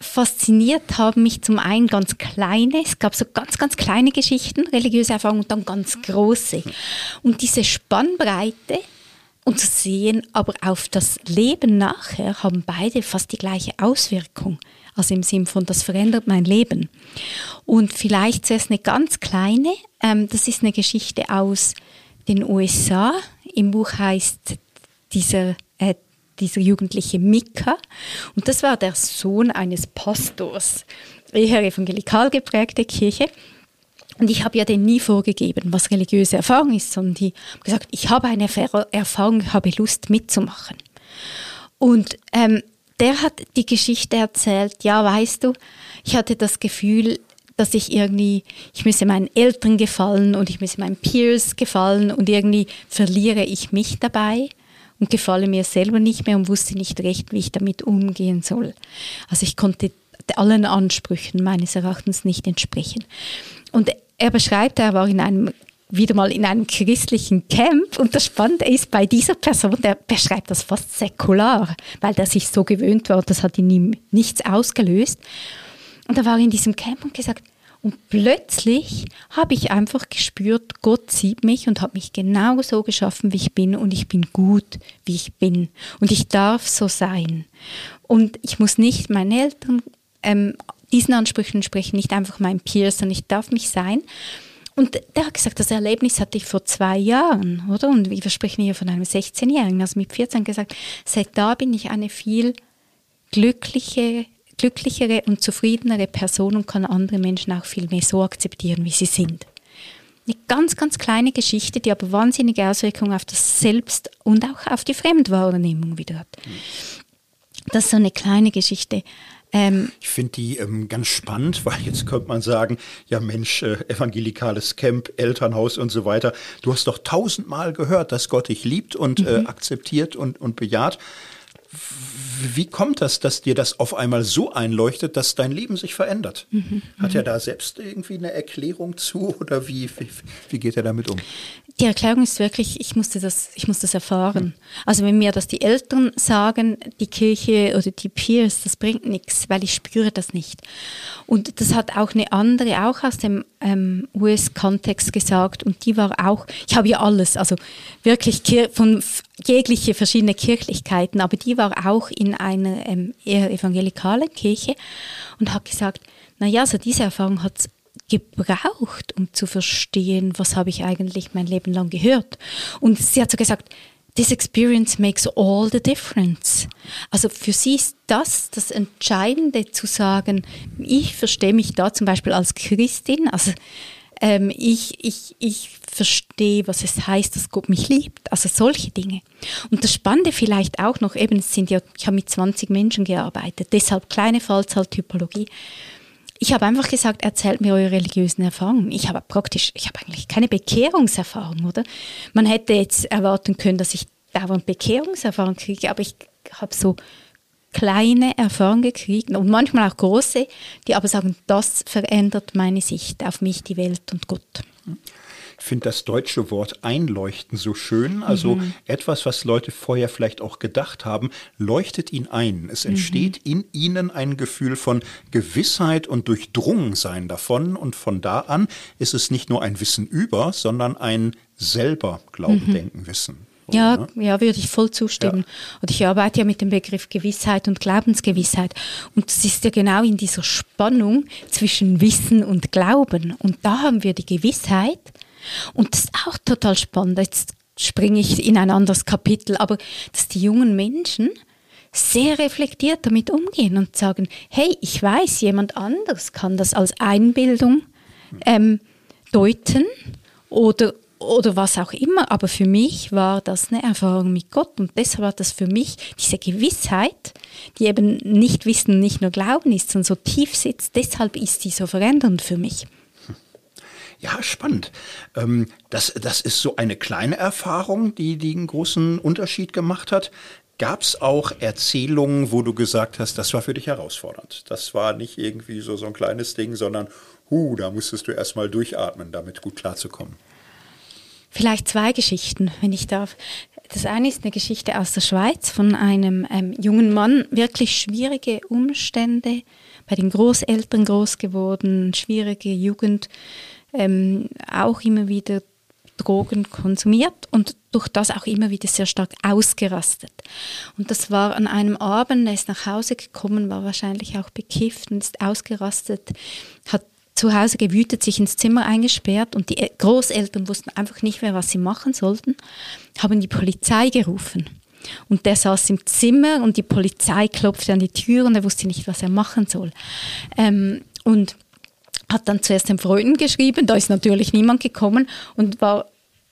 fasziniert haben mich zum einen ganz kleine, es gab so ganz, ganz kleine Geschichten, religiöse Erfahrungen und dann ganz große. Und diese Spannbreite und zu sehen, aber auf das Leben nachher haben beide fast die gleiche Auswirkung. Also im Sinn von, das verändert mein Leben. Und vielleicht zuerst eine ganz kleine, ähm, das ist eine Geschichte aus den USA. Im Buch heißt dieser dieser jugendliche Mika. Und das war der Sohn eines Pastors, eher evangelikal geprägte Kirche. Und ich habe ja denen nie vorgegeben, was religiöse Erfahrung ist, sondern die haben gesagt, ich habe eine Erfahrung, habe Lust mitzumachen. Und ähm, der hat die Geschichte erzählt, ja, weißt du, ich hatte das Gefühl, dass ich irgendwie, ich müsse meinen Eltern gefallen und ich müsse meinen Peers gefallen und irgendwie verliere ich mich dabei und gefalle mir selber nicht mehr und wusste nicht recht, wie ich damit umgehen soll. Also ich konnte allen Ansprüchen meines Erachtens nicht entsprechen. Und er beschreibt, er war in einem wieder mal in einem christlichen Camp und das Spannende ist, bei dieser Person, der beschreibt das fast säkular, weil der sich so gewöhnt war, das hat in ihm nichts ausgelöst. Und er war in diesem Camp und gesagt, und plötzlich habe ich einfach gespürt, Gott sieht mich und hat mich genau so geschaffen, wie ich bin und ich bin gut, wie ich bin und ich darf so sein. Und ich muss nicht meinen Eltern ähm, diesen Ansprüchen sprechen, nicht einfach meinen Peers, sondern ich darf mich sein. Und der hat gesagt, das Erlebnis hatte ich vor zwei Jahren, oder? Und wir sprechen hier von einem 16-Jährigen, also mit 14 gesagt, seit da bin ich eine viel glückliche, glücklichere und zufriedenere Person und kann andere Menschen auch viel mehr so akzeptieren, wie sie sind. Eine ganz, ganz kleine Geschichte, die aber wahnsinnige Auswirkungen auf das Selbst und auch auf die Fremdwahrnehmung wieder hat. Das ist so eine kleine Geschichte. Ähm, ich finde die ähm, ganz spannend, weil jetzt könnte man sagen, ja Mensch, äh, evangelikales Camp, Elternhaus und so weiter. Du hast doch tausendmal gehört, dass Gott dich liebt und äh, mhm. äh, akzeptiert und, und bejaht wie kommt das, dass dir das auf einmal so einleuchtet, dass dein Leben sich verändert? Mhm. Hat er da selbst irgendwie eine Erklärung zu oder wie, wie, wie geht er damit um? Die Erklärung ist wirklich, ich musste das, ich musste das erfahren. Also wenn mir das die Eltern sagen, die Kirche oder die Peers, das bringt nichts, weil ich spüre das nicht. Und das hat auch eine andere, auch aus dem ähm, US-Kontext gesagt und die war auch, ich habe ja alles, also wirklich von jegliche verschiedene Kirchlichkeiten, aber die war auch in einer ähm, eher evangelikalen Kirche und hat gesagt, naja, also diese Erfahrung hat gebraucht, um zu verstehen, was habe ich eigentlich mein Leben lang gehört. Und sie hat so gesagt, this experience makes all the difference. Also für sie ist das das Entscheidende zu sagen, ich verstehe mich da zum Beispiel als Christin, also ähm, ich, ich, ich verstehe, was es heißt, dass Gott mich liebt. Also solche Dinge. Und das Spannende vielleicht auch noch, eben, sind ja, ich habe mit 20 Menschen gearbeitet, deshalb kleine Fallzahltypologie. Ich habe einfach gesagt, erzählt mir eure religiösen Erfahrungen. Ich habe praktisch, ich habe eigentlich keine Bekehrungserfahrung, oder? Man hätte jetzt erwarten können, dass ich dauernd Bekehrungserfahrung kriege, aber ich habe so kleine Erfahrungen gekriegt und manchmal auch große, die aber sagen, das verändert meine Sicht auf mich, die Welt und Gott. Ich finde das deutsche Wort einleuchten so schön. Also mhm. etwas, was Leute vorher vielleicht auch gedacht haben, leuchtet ihnen ein. Es mhm. entsteht mhm. in ihnen ein Gefühl von Gewissheit und Durchdrungensein davon. Und von da an ist es nicht nur ein Wissen über, sondern ein selber Glauben, mhm. Denken, Wissen. Ja, ne? ja, würde ich voll zustimmen. Ja. Und ich arbeite ja mit dem Begriff Gewissheit und Glaubensgewissheit. Und es ist ja genau in dieser Spannung zwischen Wissen und Glauben. Und da haben wir die Gewissheit. Und das ist auch total spannend. Jetzt springe ich in ein anderes Kapitel, aber dass die jungen Menschen sehr reflektiert damit umgehen und sagen, hey, ich weiß, jemand anders kann das als Einbildung ähm, deuten oder oder was auch immer. Aber für mich war das eine Erfahrung mit Gott und deshalb war das für mich diese Gewissheit, die eben nicht Wissen, nicht nur Glauben ist, sondern so tief sitzt. Deshalb ist die so verändernd für mich. Ja, spannend. Ähm, das, das ist so eine kleine Erfahrung, die, die einen großen Unterschied gemacht hat. Gab es auch Erzählungen, wo du gesagt hast, das war für dich herausfordernd? Das war nicht irgendwie so, so ein kleines Ding, sondern, hu, da musstest du erstmal durchatmen, damit gut klarzukommen. Vielleicht zwei Geschichten, wenn ich darf. Das eine ist eine Geschichte aus der Schweiz von einem ähm, jungen Mann, wirklich schwierige Umstände, bei den Großeltern groß geworden, schwierige Jugend, ähm, auch immer wieder Drogen konsumiert und durch das auch immer wieder sehr stark ausgerastet. Und das war an einem Abend, er ist nach Hause gekommen, war wahrscheinlich auch bekifft und ist ausgerastet, hat zu Hause gewütet, sich ins Zimmer eingesperrt und die Großeltern wussten einfach nicht mehr, was sie machen sollten, haben die Polizei gerufen. Und der saß im Zimmer und die Polizei klopfte an die Tür und er wusste nicht, was er machen soll. Ähm, und hat dann zuerst den Freunden geschrieben, da ist natürlich niemand gekommen und war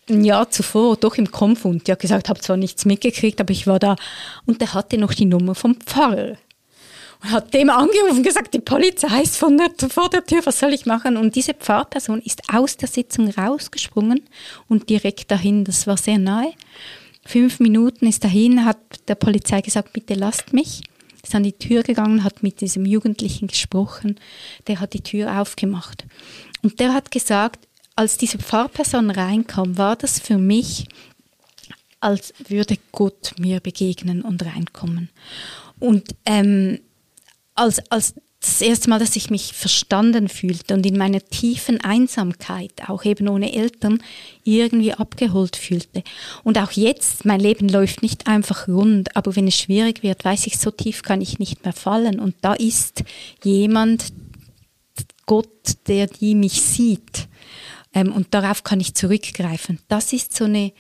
ein Jahr zuvor doch im Konfund. Hat gesagt, habe zwar nichts mitgekriegt, aber ich war da. Und der hatte noch die Nummer vom Pfarrer. und hat dem angerufen gesagt, die Polizei ist von der, vor der Tür, was soll ich machen? Und diese Pfarrperson ist aus der Sitzung rausgesprungen und direkt dahin, das war sehr nahe. Fünf Minuten ist dahin, hat der Polizei gesagt, bitte lasst mich. Ist an die Tür gegangen, hat mit diesem Jugendlichen gesprochen, der hat die Tür aufgemacht. Und der hat gesagt, als diese Pfarrperson reinkam, war das für mich, als würde Gott mir begegnen und reinkommen. Und ähm, als, als das erste Mal, dass ich mich verstanden fühlte und in meiner tiefen Einsamkeit, auch eben ohne Eltern, irgendwie abgeholt fühlte. Und auch jetzt, mein Leben läuft nicht einfach rund, aber wenn es schwierig wird, weiß ich, so tief kann ich nicht mehr fallen. Und da ist jemand, Gott, der die mich sieht. Ähm, und darauf kann ich zurückgreifen. Das ist so eine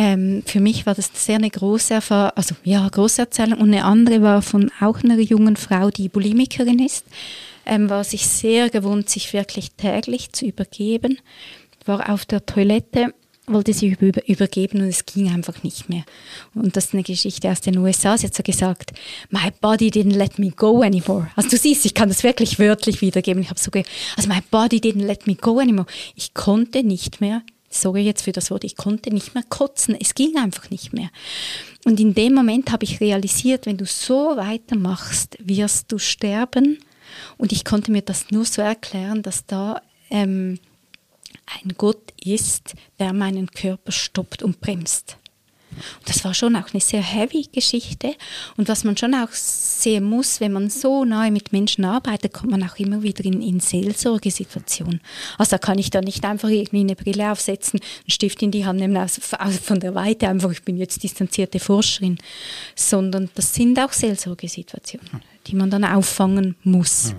ähm, für mich war das sehr eine große Erfahrung, also ja, große Erzählung. Und eine andere war von auch einer jungen Frau, die Bulimikerin ist, ähm, war sich sehr gewohnt, sich wirklich täglich zu übergeben. War auf der Toilette, wollte sie über, übergeben und es ging einfach nicht mehr. Und das ist eine Geschichte aus den USA. Sie hat so gesagt, my body didn't let me go anymore. Also du siehst, ich kann das wirklich wörtlich wiedergeben. Ich habe so, also my body didn't let me go anymore. Ich konnte nicht mehr sorry jetzt für das Wort, ich konnte nicht mehr kotzen, es ging einfach nicht mehr. Und in dem Moment habe ich realisiert, wenn du so weitermachst, wirst du sterben. Und ich konnte mir das nur so erklären, dass da ähm, ein Gott ist, der meinen Körper stoppt und bremst. Und das war schon auch eine sehr heavy Geschichte. Und was man schon auch sehen muss, wenn man so nahe mit Menschen arbeitet, kommt man auch immer wieder in, in Seelsorgesituationen. Also da kann ich da nicht einfach irgendwie eine Brille aufsetzen, einen Stift in die Hand nehmen, also von der Weite einfach, ich bin jetzt distanzierte Forscherin, sondern das sind auch Seelsorgesituationen, die man dann auffangen muss. Hm.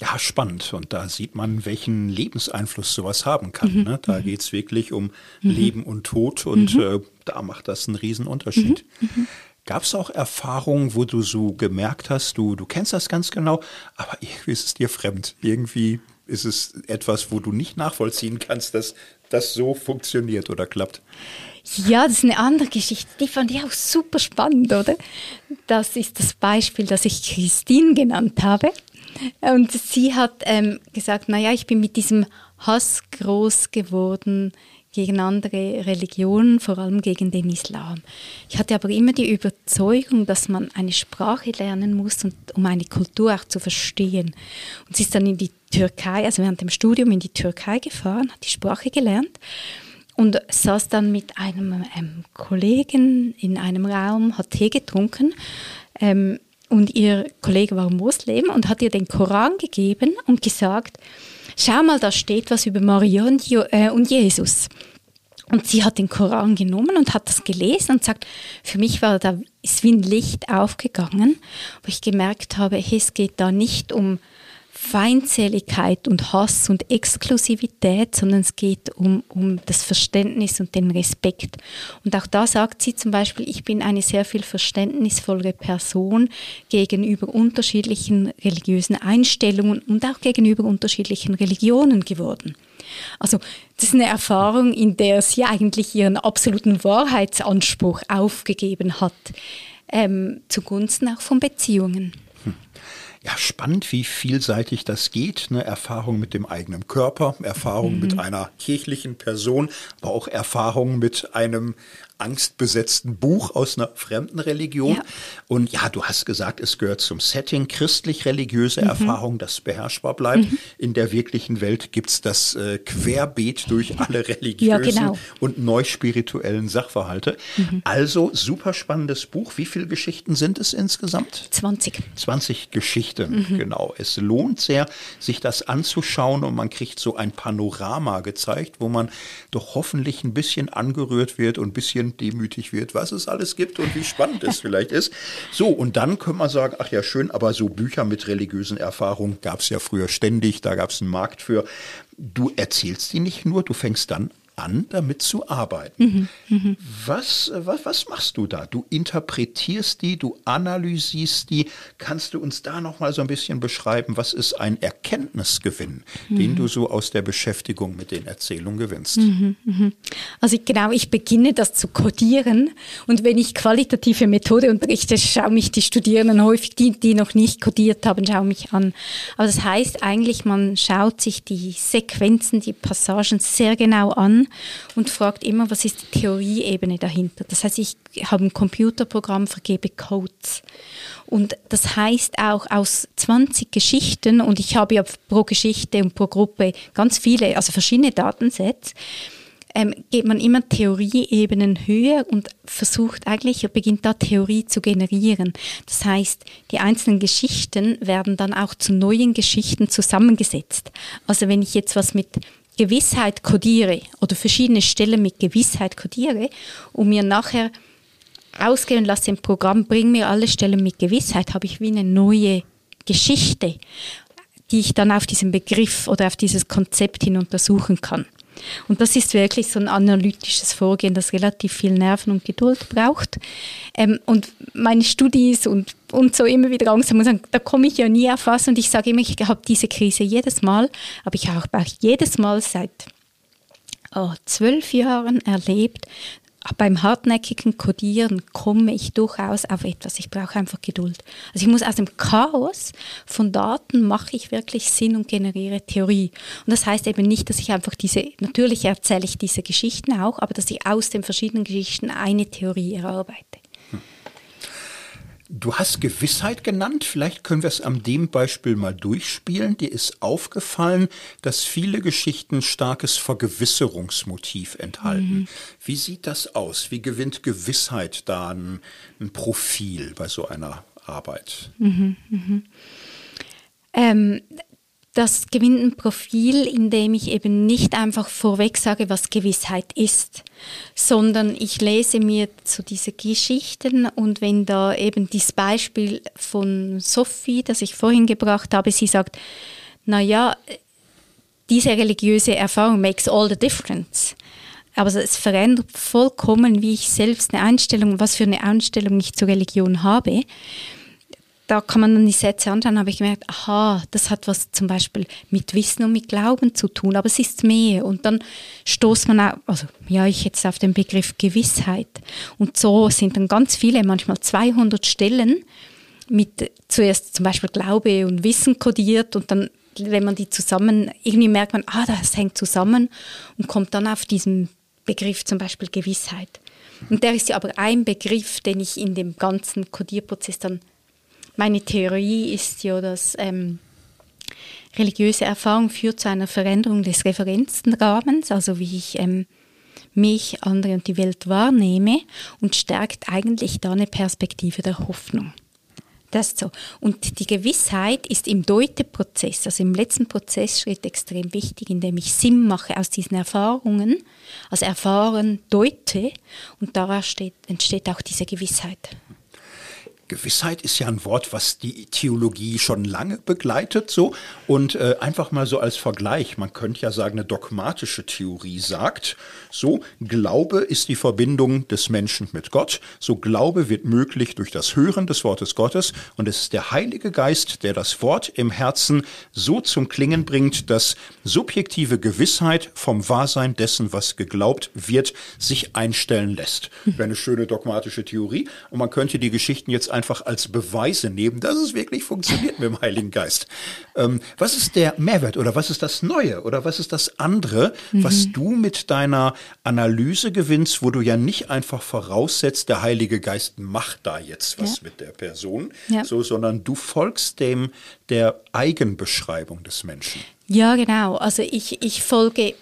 Ja, spannend. Und da sieht man, welchen Lebenseinfluss sowas haben kann. Mhm. Ne? Da mhm. geht es wirklich um mhm. Leben und Tod und mhm. äh, da macht das einen Riesenunterschied. Mhm. mhm. Gab es auch Erfahrungen, wo du so gemerkt hast, du, du kennst das ganz genau, aber irgendwie ist es dir fremd. Irgendwie ist es etwas, wo du nicht nachvollziehen kannst, dass das so funktioniert oder klappt. Ja, das ist eine andere Geschichte. Die fand ich auch super spannend, oder? Das ist das Beispiel, das ich Christine genannt habe. Und sie hat ähm, gesagt, naja, ich bin mit diesem Hass groß geworden gegen andere Religionen, vor allem gegen den Islam. Ich hatte aber immer die Überzeugung, dass man eine Sprache lernen muss, und, um eine Kultur auch zu verstehen. Und sie ist dann in die Türkei, also während dem Studium in die Türkei gefahren, hat die Sprache gelernt und saß dann mit einem ähm, Kollegen in einem Raum, hat Tee getrunken. Ähm, und ihr Kollege war Moslem und hat ihr den Koran gegeben und gesagt, schau mal, da steht was über Maria und, äh, und Jesus. Und sie hat den Koran genommen und hat das gelesen und sagt, für mich war da ist wie ein Licht aufgegangen, wo ich gemerkt habe, es geht da nicht um Feindseligkeit und Hass und Exklusivität, sondern es geht um, um das Verständnis und den Respekt. Und auch da sagt sie zum Beispiel, ich bin eine sehr viel verständnisvollere Person gegenüber unterschiedlichen religiösen Einstellungen und auch gegenüber unterschiedlichen Religionen geworden. Also das ist eine Erfahrung, in der sie eigentlich ihren absoluten Wahrheitsanspruch aufgegeben hat, ähm, zugunsten auch von Beziehungen. Ja, spannend, wie vielseitig das geht. Ne? Erfahrung mit dem eigenen Körper, Erfahrung mhm. mit einer kirchlichen Person, aber auch Erfahrung mit einem angstbesetzten Buch aus einer fremden Religion. Ja. Und ja, du hast gesagt, es gehört zum Setting christlich-religiöse mhm. Erfahrung, das beherrschbar bleibt. Mhm. In der wirklichen Welt gibt's das äh, Querbeet durch alle religiösen ja, genau. und neuspirituellen Sachverhalte. Mhm. Also super spannendes Buch. Wie viele Geschichten sind es insgesamt? 20. 20 Geschichten, mhm. genau. Es lohnt sehr, sich das anzuschauen und man kriegt so ein Panorama gezeigt, wo man doch hoffentlich ein bisschen angerührt wird und ein bisschen demütig wird, was es alles gibt und wie spannend es vielleicht ist. So, und dann könnte man sagen, ach ja, schön, aber so Bücher mit religiösen Erfahrungen gab es ja früher ständig, da gab es einen Markt für. Du erzählst die nicht nur, du fängst dann an, damit zu arbeiten. Mhm, was, was, was machst du da? Du interpretierst die, du analysierst die. Kannst du uns da noch mal so ein bisschen beschreiben, was ist ein Erkenntnisgewinn, mhm. den du so aus der Beschäftigung mit den Erzählungen gewinnst? Mhm, mhm. also genau, ich beginne das zu kodieren und wenn ich qualitative Methode unterrichte, schauen mich die Studierenden häufig, die, die noch nicht kodiert haben, schauen mich an. Aber das heißt eigentlich, man schaut sich die Sequenzen, die Passagen sehr genau an und fragt immer, was ist die Theorieebene dahinter. Das heißt, ich habe ein Computerprogramm, vergebe Codes. Und das heißt auch aus 20 Geschichten, und ich habe ja pro Geschichte und pro Gruppe ganz viele, also verschiedene Datensets, ähm, geht man immer Theorieebenen höher und versucht eigentlich, beginnt da Theorie zu generieren. Das heißt, die einzelnen Geschichten werden dann auch zu neuen Geschichten zusammengesetzt. Also wenn ich jetzt was mit Gewissheit kodiere oder verschiedene Stellen mit Gewissheit kodiere und mir nachher ausgehen lasse im Programm, bring mir alle Stellen mit Gewissheit, habe ich wie eine neue Geschichte, die ich dann auf diesen Begriff oder auf dieses Konzept hin untersuchen kann. Und das ist wirklich so ein analytisches Vorgehen, das relativ viel Nerven und Geduld braucht. Ähm, und meine Studis und, und so immer wieder Angst haben, sagen, da komme ich ja nie auf was. Und ich sage immer, ich habe diese Krise jedes Mal, aber ich habe auch jedes Mal seit oh, zwölf Jahren erlebt, beim hartnäckigen Codieren komme ich durchaus auf etwas. Ich brauche einfach Geduld. Also ich muss aus dem Chaos von Daten mache ich wirklich Sinn und generiere Theorie. Und das heißt eben nicht, dass ich einfach diese, natürlich erzähle ich diese Geschichten auch, aber dass ich aus den verschiedenen Geschichten eine Theorie erarbeite. Du hast Gewissheit genannt. Vielleicht können wir es an dem Beispiel mal durchspielen. Dir ist aufgefallen, dass viele Geschichten starkes Vergewisserungsmotiv enthalten. Mhm. Wie sieht das aus? Wie gewinnt Gewissheit da ein, ein Profil bei so einer Arbeit? Mhm, mh. ähm, das gewinnt ein Profil, in dem ich eben nicht einfach vorweg sage, was Gewissheit ist, sondern ich lese mir so diese Geschichten und wenn da eben dieses Beispiel von Sophie, das ich vorhin gebracht habe, sie sagt, na ja, diese religiöse Erfahrung makes all the difference. Aber es verändert vollkommen, wie ich selbst eine Einstellung, was für eine Einstellung ich zur Religion habe da kann man dann die Sätze anschauen, habe ich gemerkt, aha, das hat was zum Beispiel mit Wissen und mit Glauben zu tun, aber es ist mehr. Und dann stoßt man auch, also ja, ich jetzt auf den Begriff Gewissheit. Und so sind dann ganz viele, manchmal 200 Stellen mit zuerst zum Beispiel Glaube und Wissen kodiert und dann, wenn man die zusammen, irgendwie merkt man, ah, das hängt zusammen und kommt dann auf diesen Begriff zum Beispiel Gewissheit. Und der ist ja aber ein Begriff, den ich in dem ganzen Kodierprozess dann meine Theorie ist ja, dass ähm, religiöse Erfahrung führt zu einer Veränderung des Referenzrahmens, also wie ich ähm, mich, andere und die Welt wahrnehme und stärkt eigentlich da eine Perspektive der Hoffnung. Das ist so. Und die Gewissheit ist im Deuteprozess, also im letzten Prozessschritt extrem wichtig, indem ich Sinn mache aus diesen Erfahrungen, also erfahren, deute und daraus steht, entsteht auch diese Gewissheit. Gewissheit ist ja ein Wort, was die Theologie schon lange begleitet, so. Und äh, einfach mal so als Vergleich, man könnte ja sagen, eine dogmatische Theorie sagt, so, Glaube ist die Verbindung des Menschen mit Gott. So Glaube wird möglich durch das Hören des Wortes Gottes. Und es ist der Heilige Geist, der das Wort im Herzen so zum Klingen bringt, dass subjektive Gewissheit vom Wahrsein dessen, was geglaubt wird, sich einstellen lässt. Wäre eine schöne dogmatische Theorie. Und man könnte die Geschichten jetzt einfach als Beweise nehmen, dass es wirklich funktioniert mit dem Heiligen Geist. Ähm, was ist der Mehrwert oder was ist das Neue oder was ist das andere, mhm. was du mit deiner Analyse gewinnst, wo du ja nicht einfach voraussetzt, der Heilige Geist macht da jetzt was ja. mit der Person, ja. so, sondern du folgst dem der Eigenbeschreibung des Menschen. Ja, genau. Also ich, ich folge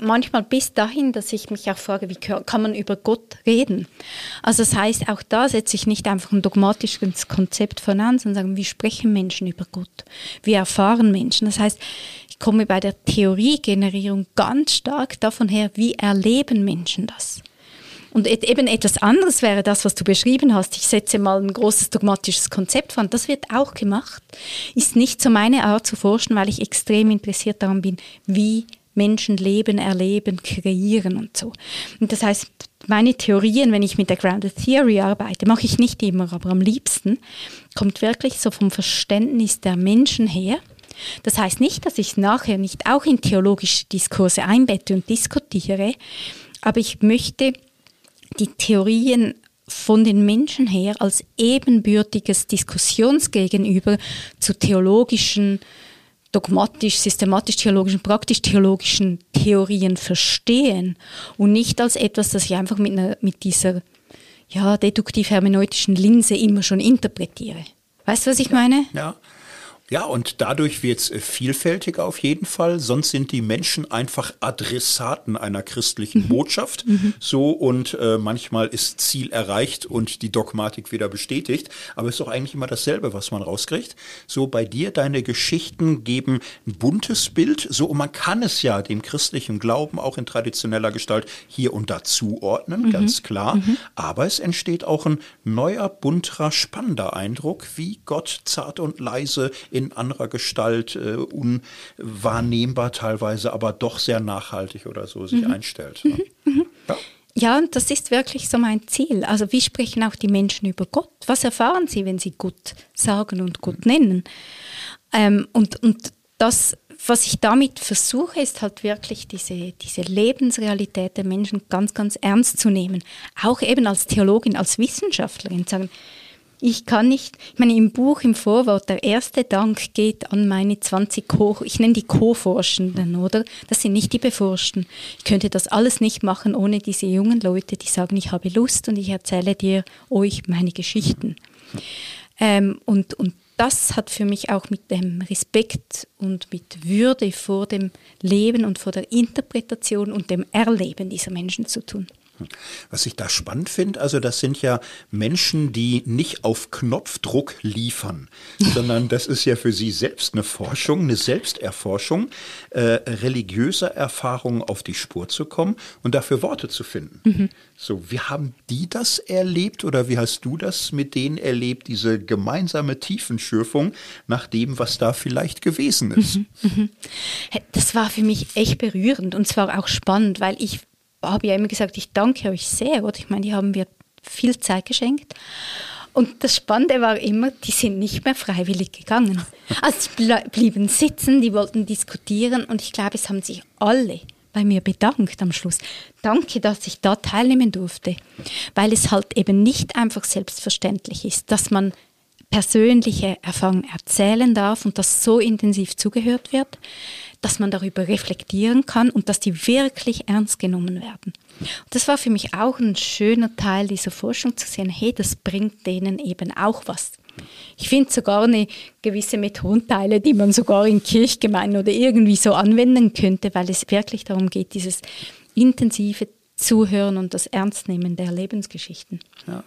manchmal bis dahin, dass ich mich auch frage, wie kann man über Gott reden? Also das heißt, auch da setze ich nicht einfach ein dogmatisches Konzept voran, sondern sagen, wie sprechen Menschen über Gott? Wie erfahren Menschen? Das heißt, ich komme bei der Theoriegenerierung ganz stark davon her, wie erleben Menschen das? Und eben etwas anderes wäre das, was du beschrieben hast. Ich setze mal ein großes dogmatisches Konzept vor. Das wird auch gemacht. Ist nicht so meine Art zu forschen, weil ich extrem interessiert daran bin, wie Menschen leben, erleben, kreieren und so. Und das heißt, meine Theorien, wenn ich mit der Grounded Theory arbeite, mache ich nicht immer, aber am liebsten, kommt wirklich so vom Verständnis der Menschen her. Das heißt nicht, dass ich es nachher nicht auch in theologische Diskurse einbette und diskutiere, aber ich möchte die Theorien von den Menschen her als ebenbürtiges Diskussionsgegenüber zu theologischen, dogmatisch, systematisch theologischen, praktisch theologischen Theorien verstehen und nicht als etwas, das ich einfach mit, einer, mit dieser ja, deduktiv-hermeneutischen Linse immer schon interpretiere. Weißt du, was ich meine? Ja. Ja, und dadurch wird es äh, vielfältiger auf jeden Fall. Sonst sind die Menschen einfach Adressaten einer christlichen mhm. Botschaft. Mhm. So und äh, manchmal ist Ziel erreicht und die Dogmatik wieder bestätigt. Aber es ist doch eigentlich immer dasselbe, was man rauskriegt. So bei dir, deine Geschichten geben ein buntes Bild. So und man kann es ja dem christlichen Glauben auch in traditioneller Gestalt hier und da zuordnen, mhm. ganz klar. Aber es entsteht auch ein neuer, bunterer, spannender Eindruck, wie Gott zart und leise in anderer Gestalt, äh, unwahrnehmbar teilweise, aber doch sehr nachhaltig oder so sich mhm. einstellt. Ne? Mhm. Ja. Ja, und das ist wirklich so mein Ziel. Also wie sprechen auch die Menschen über Gott? Was erfahren sie, wenn sie Gott sagen und Gott nennen? Ähm, und, und das, was ich damit versuche, ist halt wirklich diese, diese Lebensrealität der Menschen ganz, ganz ernst zu nehmen. Auch eben als Theologin, als Wissenschaftlerin sagen, ich kann nicht, ich meine, im Buch, im Vorwort, der erste Dank geht an meine 20 Co, ich nenne die Co-Forschenden, oder? Das sind nicht die Beforschten. Ich könnte das alles nicht machen ohne diese jungen Leute, die sagen, ich habe Lust und ich erzähle dir, euch meine Geschichten. Ähm, und, und das hat für mich auch mit dem Respekt und mit Würde vor dem Leben und vor der Interpretation und dem Erleben dieser Menschen zu tun. Was ich da spannend finde, also das sind ja Menschen, die nicht auf Knopfdruck liefern, sondern das ist ja für sie selbst eine Forschung, eine Selbsterforschung, äh, religiöser Erfahrungen auf die Spur zu kommen und dafür Worte zu finden. Mhm. So, wie haben die das erlebt oder wie hast du das mit denen erlebt, diese gemeinsame Tiefenschürfung nach dem, was da vielleicht gewesen ist? Mhm, mhm. Das war für mich echt berührend und zwar auch spannend, weil ich habe ja immer gesagt, ich danke euch sehr. Oder? Ich meine, die haben mir viel Zeit geschenkt. Und das Spannende war immer, die sind nicht mehr freiwillig gegangen. Also sie blieben sitzen, die wollten diskutieren und ich glaube, es haben sich alle bei mir bedankt am Schluss. Danke, dass ich da teilnehmen durfte, weil es halt eben nicht einfach selbstverständlich ist, dass man persönliche Erfahrungen erzählen darf und dass so intensiv zugehört wird, dass man darüber reflektieren kann und dass die wirklich ernst genommen werden. Und das war für mich auch ein schöner Teil dieser Forschung zu sehen, hey, das bringt denen eben auch was. Ich finde sogar eine gewisse Methodenteile, die man sogar in Kirchgemeinden oder irgendwie so anwenden könnte, weil es wirklich darum geht, dieses intensive Zuhören und das Ernstnehmen der Lebensgeschichten. Ja.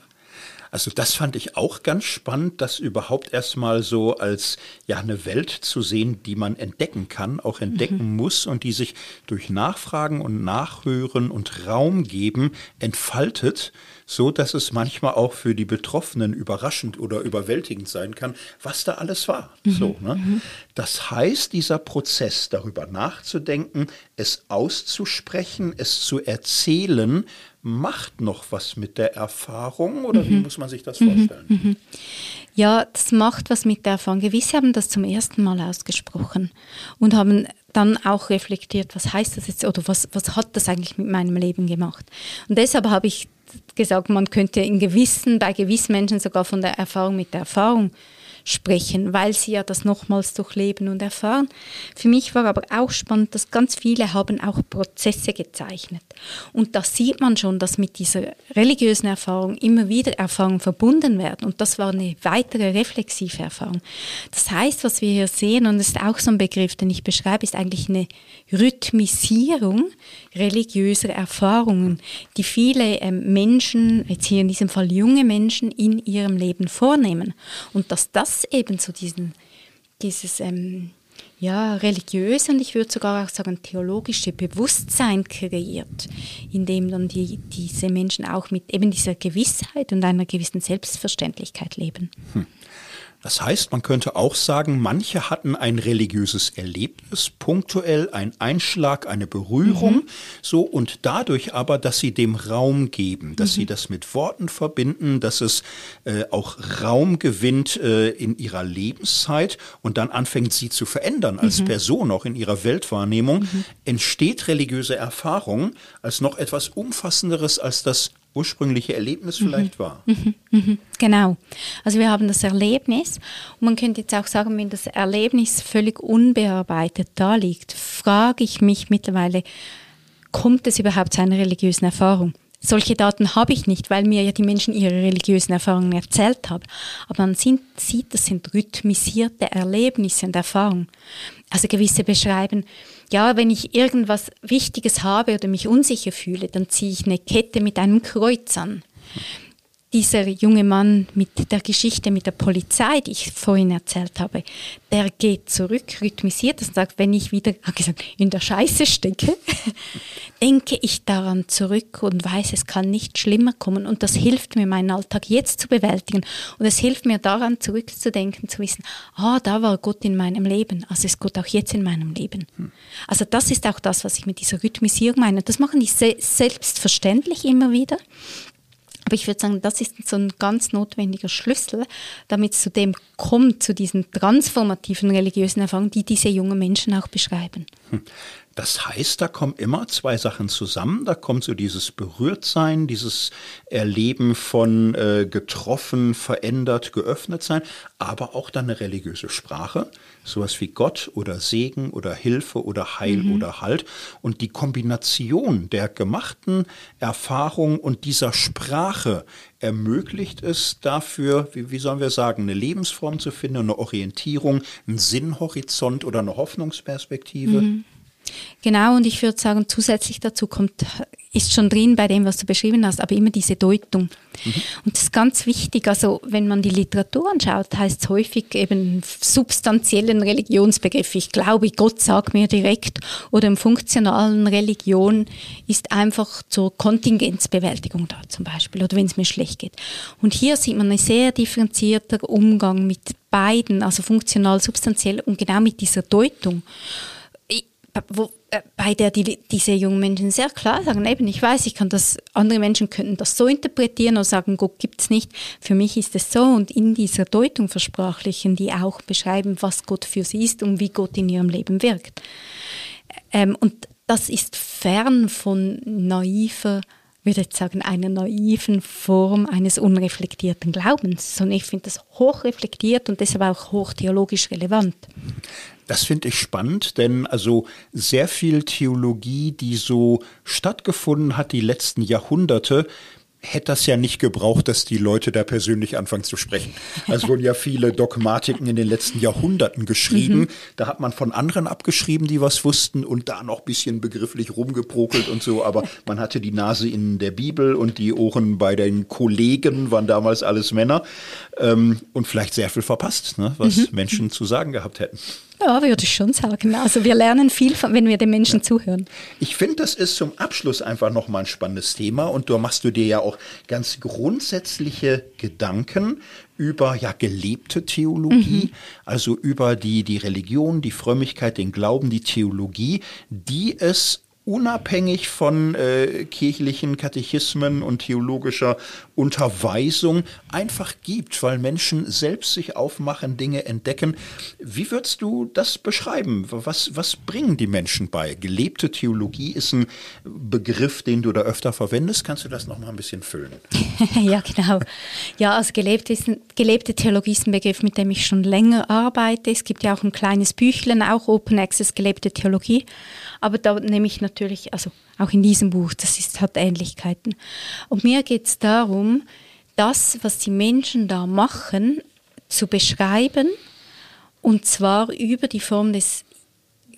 Also das fand ich auch ganz spannend, das überhaupt erstmal so als ja eine Welt zu sehen, die man entdecken kann, auch entdecken mhm. muss und die sich durch Nachfragen und Nachhören und Raum geben entfaltet, so dass es manchmal auch für die Betroffenen überraschend oder überwältigend sein kann, was da alles war. Mhm. So, ne? Mhm. Das heißt, dieser Prozess darüber nachzudenken, es auszusprechen, es zu erzählen, macht noch was mit der Erfahrung oder mhm. wie muss man sich das vorstellen? Mhm. mhm. Ja, das macht was mit der Erfahrung. Gewisse haben das zum ersten Mal ausgesprochen und haben dann auch reflektiert, was heißt das jetzt oder was, was hat das eigentlich mit meinem Leben gemacht. Und deshalb habe ich gesagt, man könnte in gewissen, bei gewissen Menschen sogar von der Erfahrung mit der Erfahrung sprechen, weil sie ja das nochmals durchleben und erfahren. Für mich war aber auch spannend, dass ganz viele haben auch Prozesse gezeichnet. Und da sieht man schon, dass mit dieser religiösen Erfahrung immer wieder Erfahrungen verbunden werden. Und das war eine weitere reflexive Erfahrung. Das heißt, was wir hier sehen, und das ist auch so ein Begriff, den ich beschreibe, ist eigentlich eine Rhythmisierung religiöser Erfahrungen, die viele ähm, Menschen, jetzt hier in diesem Fall junge Menschen, in ihrem Leben vornehmen. Und dass das das eben so diesen, dieses ähm, ja, religiöse und ich würde sogar auch sagen theologische Bewusstsein kreiert, indem dann die, diese Menschen auch mit eben dieser Gewissheit und einer gewissen Selbstverständlichkeit leben. Hm. Das heißt, man könnte auch sagen, manche hatten ein religiöses Erlebnis, punktuell ein Einschlag, eine Berührung, mhm. so und dadurch aber, dass sie dem Raum geben, dass mhm. sie das mit Worten verbinden, dass es äh, auch Raum gewinnt äh, in ihrer Lebenszeit und dann anfängt sie zu verändern als mhm. Person, auch in ihrer Weltwahrnehmung, mhm. entsteht religiöse Erfahrung als noch etwas Umfassenderes als das ursprüngliche Erlebnis vielleicht mhm. war. Mhm. Mhm. Genau. Also wir haben das Erlebnis und man könnte jetzt auch sagen, wenn das Erlebnis völlig unbearbeitet da liegt, frage ich mich mittlerweile, kommt es überhaupt zu einer religiösen Erfahrung? Solche Daten habe ich nicht, weil mir ja die Menschen ihre religiösen Erfahrungen erzählt haben. Aber man sieht, das sind rhythmisierte Erlebnisse und Erfahrungen. Also gewisse beschreiben, ja, wenn ich irgendwas Wichtiges habe oder mich unsicher fühle, dann ziehe ich eine Kette mit einem Kreuz an dieser junge Mann mit der Geschichte mit der Polizei, die ich vorhin erzählt habe, der geht zurück, rhythmisiert und sagt, wenn ich wieder gesagt, in der Scheiße stecke, denke ich daran zurück und weiß, es kann nicht schlimmer kommen. Und das hilft mir, meinen Alltag jetzt zu bewältigen. Und es hilft mir daran zurückzudenken, zu wissen, ah, da war Gott in meinem Leben, also ist Gott auch jetzt in meinem Leben. Also das ist auch das, was ich mit dieser Rhythmisierung meine. Das machen die selbstverständlich immer wieder. Aber ich würde sagen, das ist so ein ganz notwendiger Schlüssel, damit es zu dem kommt, zu diesen transformativen religiösen Erfahrungen, die diese jungen Menschen auch beschreiben. Hm. Das heißt, da kommen immer zwei Sachen zusammen. Da kommt so dieses Berührtsein, dieses Erleben von äh, getroffen, verändert, geöffnet sein, aber auch dann eine religiöse Sprache, sowas wie Gott oder Segen oder Hilfe oder Heil mhm. oder Halt. Und die Kombination der gemachten Erfahrung und dieser Sprache ermöglicht es dafür, wie, wie sollen wir sagen, eine Lebensform zu finden, eine Orientierung, einen Sinnhorizont oder eine Hoffnungsperspektive. Mhm. Genau, und ich würde sagen, zusätzlich dazu kommt, ist schon drin bei dem, was du beschrieben hast, aber immer diese Deutung. Mhm. Und das ist ganz wichtig. Also, wenn man die Literatur anschaut, heißt es häufig eben substanziellen Religionsbegriff. Ich glaube, Gott sagt mir direkt. Oder im funktionalen Religion ist einfach zur Kontingenzbewältigung da zum Beispiel. Oder wenn es mir schlecht geht. Und hier sieht man einen sehr differenzierter Umgang mit beiden, also funktional, substanziell und genau mit dieser Deutung wo, äh, bei der die, diese jungen Menschen sehr klar sagen, eben, ich weiß, ich kann das, andere Menschen könnten das so interpretieren oder sagen, Gott gibt es nicht. Für mich ist es so und in dieser Deutung versprachlichen die auch beschreiben, was Gott für sie ist und wie Gott in ihrem Leben wirkt. Ähm, und das ist fern von naiver würde ich sagen, einer naiven Form eines unreflektierten Glaubens, sondern ich finde das hochreflektiert und deshalb auch hochtheologisch relevant. Das finde ich spannend, denn also sehr viel Theologie, die so stattgefunden hat die letzten Jahrhunderte, hätte das ja nicht gebraucht, dass die Leute da persönlich anfangen zu sprechen. Also wurden ja viele Dogmatiken in den letzten Jahrhunderten geschrieben. Mhm. Da hat man von anderen abgeschrieben, die was wussten und da noch ein bisschen begrifflich rumgeprokelt und so. Aber man hatte die Nase in der Bibel und die Ohren bei den Kollegen waren damals alles Männer ähm, und vielleicht sehr viel verpasst, ne, was mhm. Menschen zu sagen gehabt hätten. Ja, würde ich schon sagen. Also wir lernen viel, wenn wir den Menschen ja. zuhören. Ich finde, das ist zum Abschluss einfach nochmal ein spannendes Thema und da machst du dir ja auch ganz grundsätzliche Gedanken über ja gelebte Theologie, mhm. also über die, die Religion, die Frömmigkeit, den Glauben, die Theologie, die es unabhängig von äh, kirchlichen Katechismen und theologischer Unterweisung einfach gibt, weil Menschen selbst sich aufmachen, Dinge entdecken. Wie würdest du das beschreiben? Was, was bringen die Menschen bei? Gelebte Theologie ist ein Begriff, den du da öfter verwendest. Kannst du das noch mal ein bisschen füllen? ja, genau. Ja, also gelebte, ist ein, gelebte Theologie ist ein Begriff, mit dem ich schon länger arbeite. Es gibt ja auch ein kleines Büchlein, auch Open Access gelebte Theologie. Aber da nehme ich natürlich, also auch in diesem Buch, das ist, hat Ähnlichkeiten. Und mir geht es darum, das, was die Menschen da machen, zu beschreiben und zwar über die Form des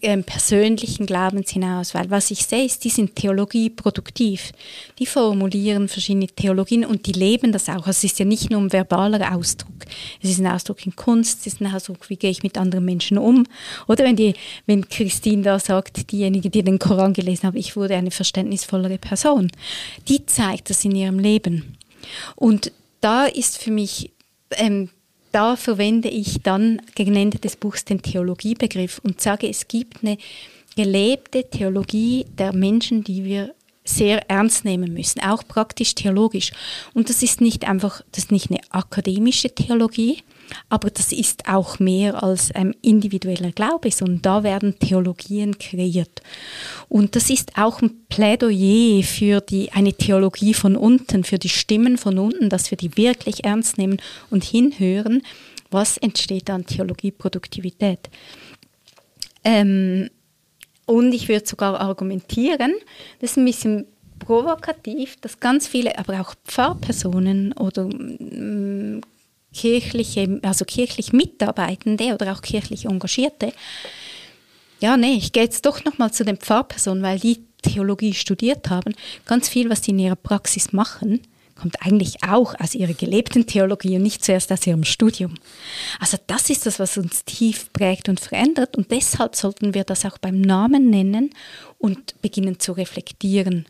ähm, persönlichen Glaubens hinaus, weil was ich sehe, ist, die sind Theologie produktiv. Die formulieren verschiedene Theologien und die leben das auch. Also es ist ja nicht nur ein verbaler Ausdruck. Es ist ein Ausdruck in Kunst, es ist ein Ausdruck, wie gehe ich mit anderen Menschen um. Oder wenn, die, wenn Christine da sagt, diejenige, die den Koran gelesen hat, ich wurde eine verständnisvollere Person, die zeigt das in ihrem Leben. Und da ist für mich ähm, da verwende ich dann gegen Ende des Buchs den Theologiebegriff und sage, es gibt eine gelebte Theologie der Menschen, die wir sehr ernst nehmen müssen, auch praktisch theologisch. Und das ist nicht einfach, das ist nicht eine akademische Theologie, aber das ist auch mehr als ähm, individueller Glaube, sondern da werden Theologien kreiert. Und das ist auch ein Plädoyer für die, eine Theologie von unten, für die Stimmen von unten, dass wir die wirklich ernst nehmen und hinhören, was entsteht an Theologieproduktivität. Ähm, und ich würde sogar argumentieren, das ist ein bisschen provokativ, dass ganz viele, aber auch Pfarrpersonen oder mm, kirchliche, also kirchlich Mitarbeitende oder auch kirchlich Engagierte, ja, nee, ich gehe jetzt doch nochmal zu den Pfarrpersonen, weil die Theologie studiert haben. Ganz viel, was sie in ihrer Praxis machen, kommt eigentlich auch aus ihrer gelebten Theologie und nicht zuerst aus ihrem Studium. Also das ist das, was uns tief prägt und verändert und deshalb sollten wir das auch beim Namen nennen und beginnen zu reflektieren.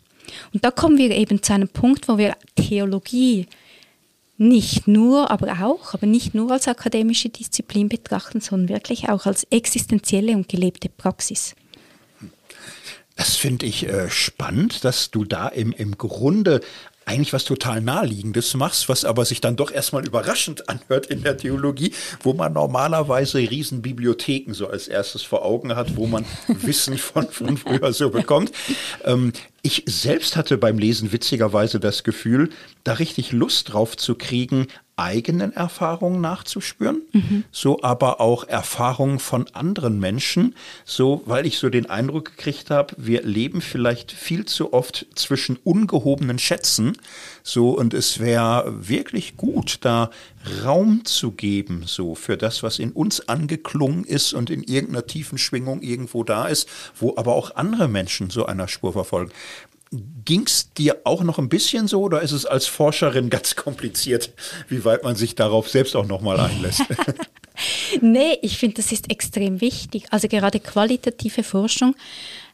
Und da kommen wir eben zu einem Punkt, wo wir Theologie nicht nur, aber auch, aber nicht nur als akademische Disziplin betrachten, sondern wirklich auch als existenzielle und gelebte Praxis. Das finde ich äh, spannend, dass du da im, im Grunde eigentlich was total Naheliegendes machst, was aber sich dann doch erstmal überraschend anhört in der Theologie, wo man normalerweise Riesenbibliotheken so als erstes vor Augen hat, wo man Wissen von, von früher so bekommt. Ähm, ich selbst hatte beim Lesen witzigerweise das Gefühl, da richtig Lust drauf zu kriegen, eigenen Erfahrungen nachzuspüren, mhm. so aber auch Erfahrungen von anderen Menschen, so weil ich so den Eindruck gekriegt habe, wir leben vielleicht viel zu oft zwischen ungehobenen Schätzen, so und es wäre wirklich gut, da Raum zu geben, so für das, was in uns angeklungen ist und in irgendeiner tiefen Schwingung irgendwo da ist, wo aber auch andere Menschen so einer Spur verfolgen. Ging es dir auch noch ein bisschen so oder ist es als Forscherin ganz kompliziert, wie weit man sich darauf selbst auch nochmal einlässt? nee, ich finde, das ist extrem wichtig. Also gerade qualitative Forschung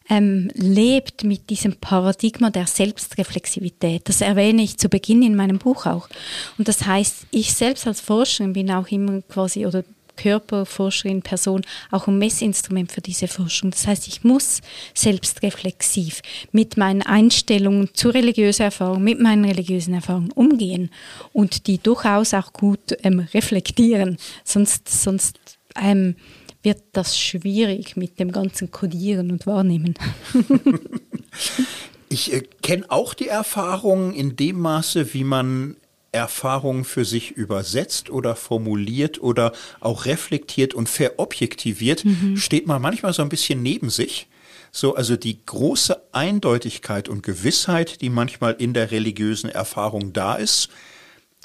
ähm, lebt mit diesem Paradigma der Selbstreflexivität. Das erwähne ich zu Beginn in meinem Buch auch. Und das heißt, ich selbst als Forscherin bin auch immer quasi oder Körperforscherin, Person auch ein Messinstrument für diese Forschung. Das heißt, ich muss selbstreflexiv mit meinen Einstellungen zur religiösen Erfahrung, mit meinen religiösen Erfahrungen umgehen und die durchaus auch gut ähm, reflektieren. Sonst, sonst ähm, wird das schwierig mit dem ganzen Kodieren und Wahrnehmen. ich äh, kenne auch die Erfahrung in dem Maße, wie man Erfahrungen für sich übersetzt oder formuliert oder auch reflektiert und verobjektiviert, mhm. steht man manchmal so ein bisschen neben sich. So, also die große Eindeutigkeit und Gewissheit, die manchmal in der religiösen Erfahrung da ist,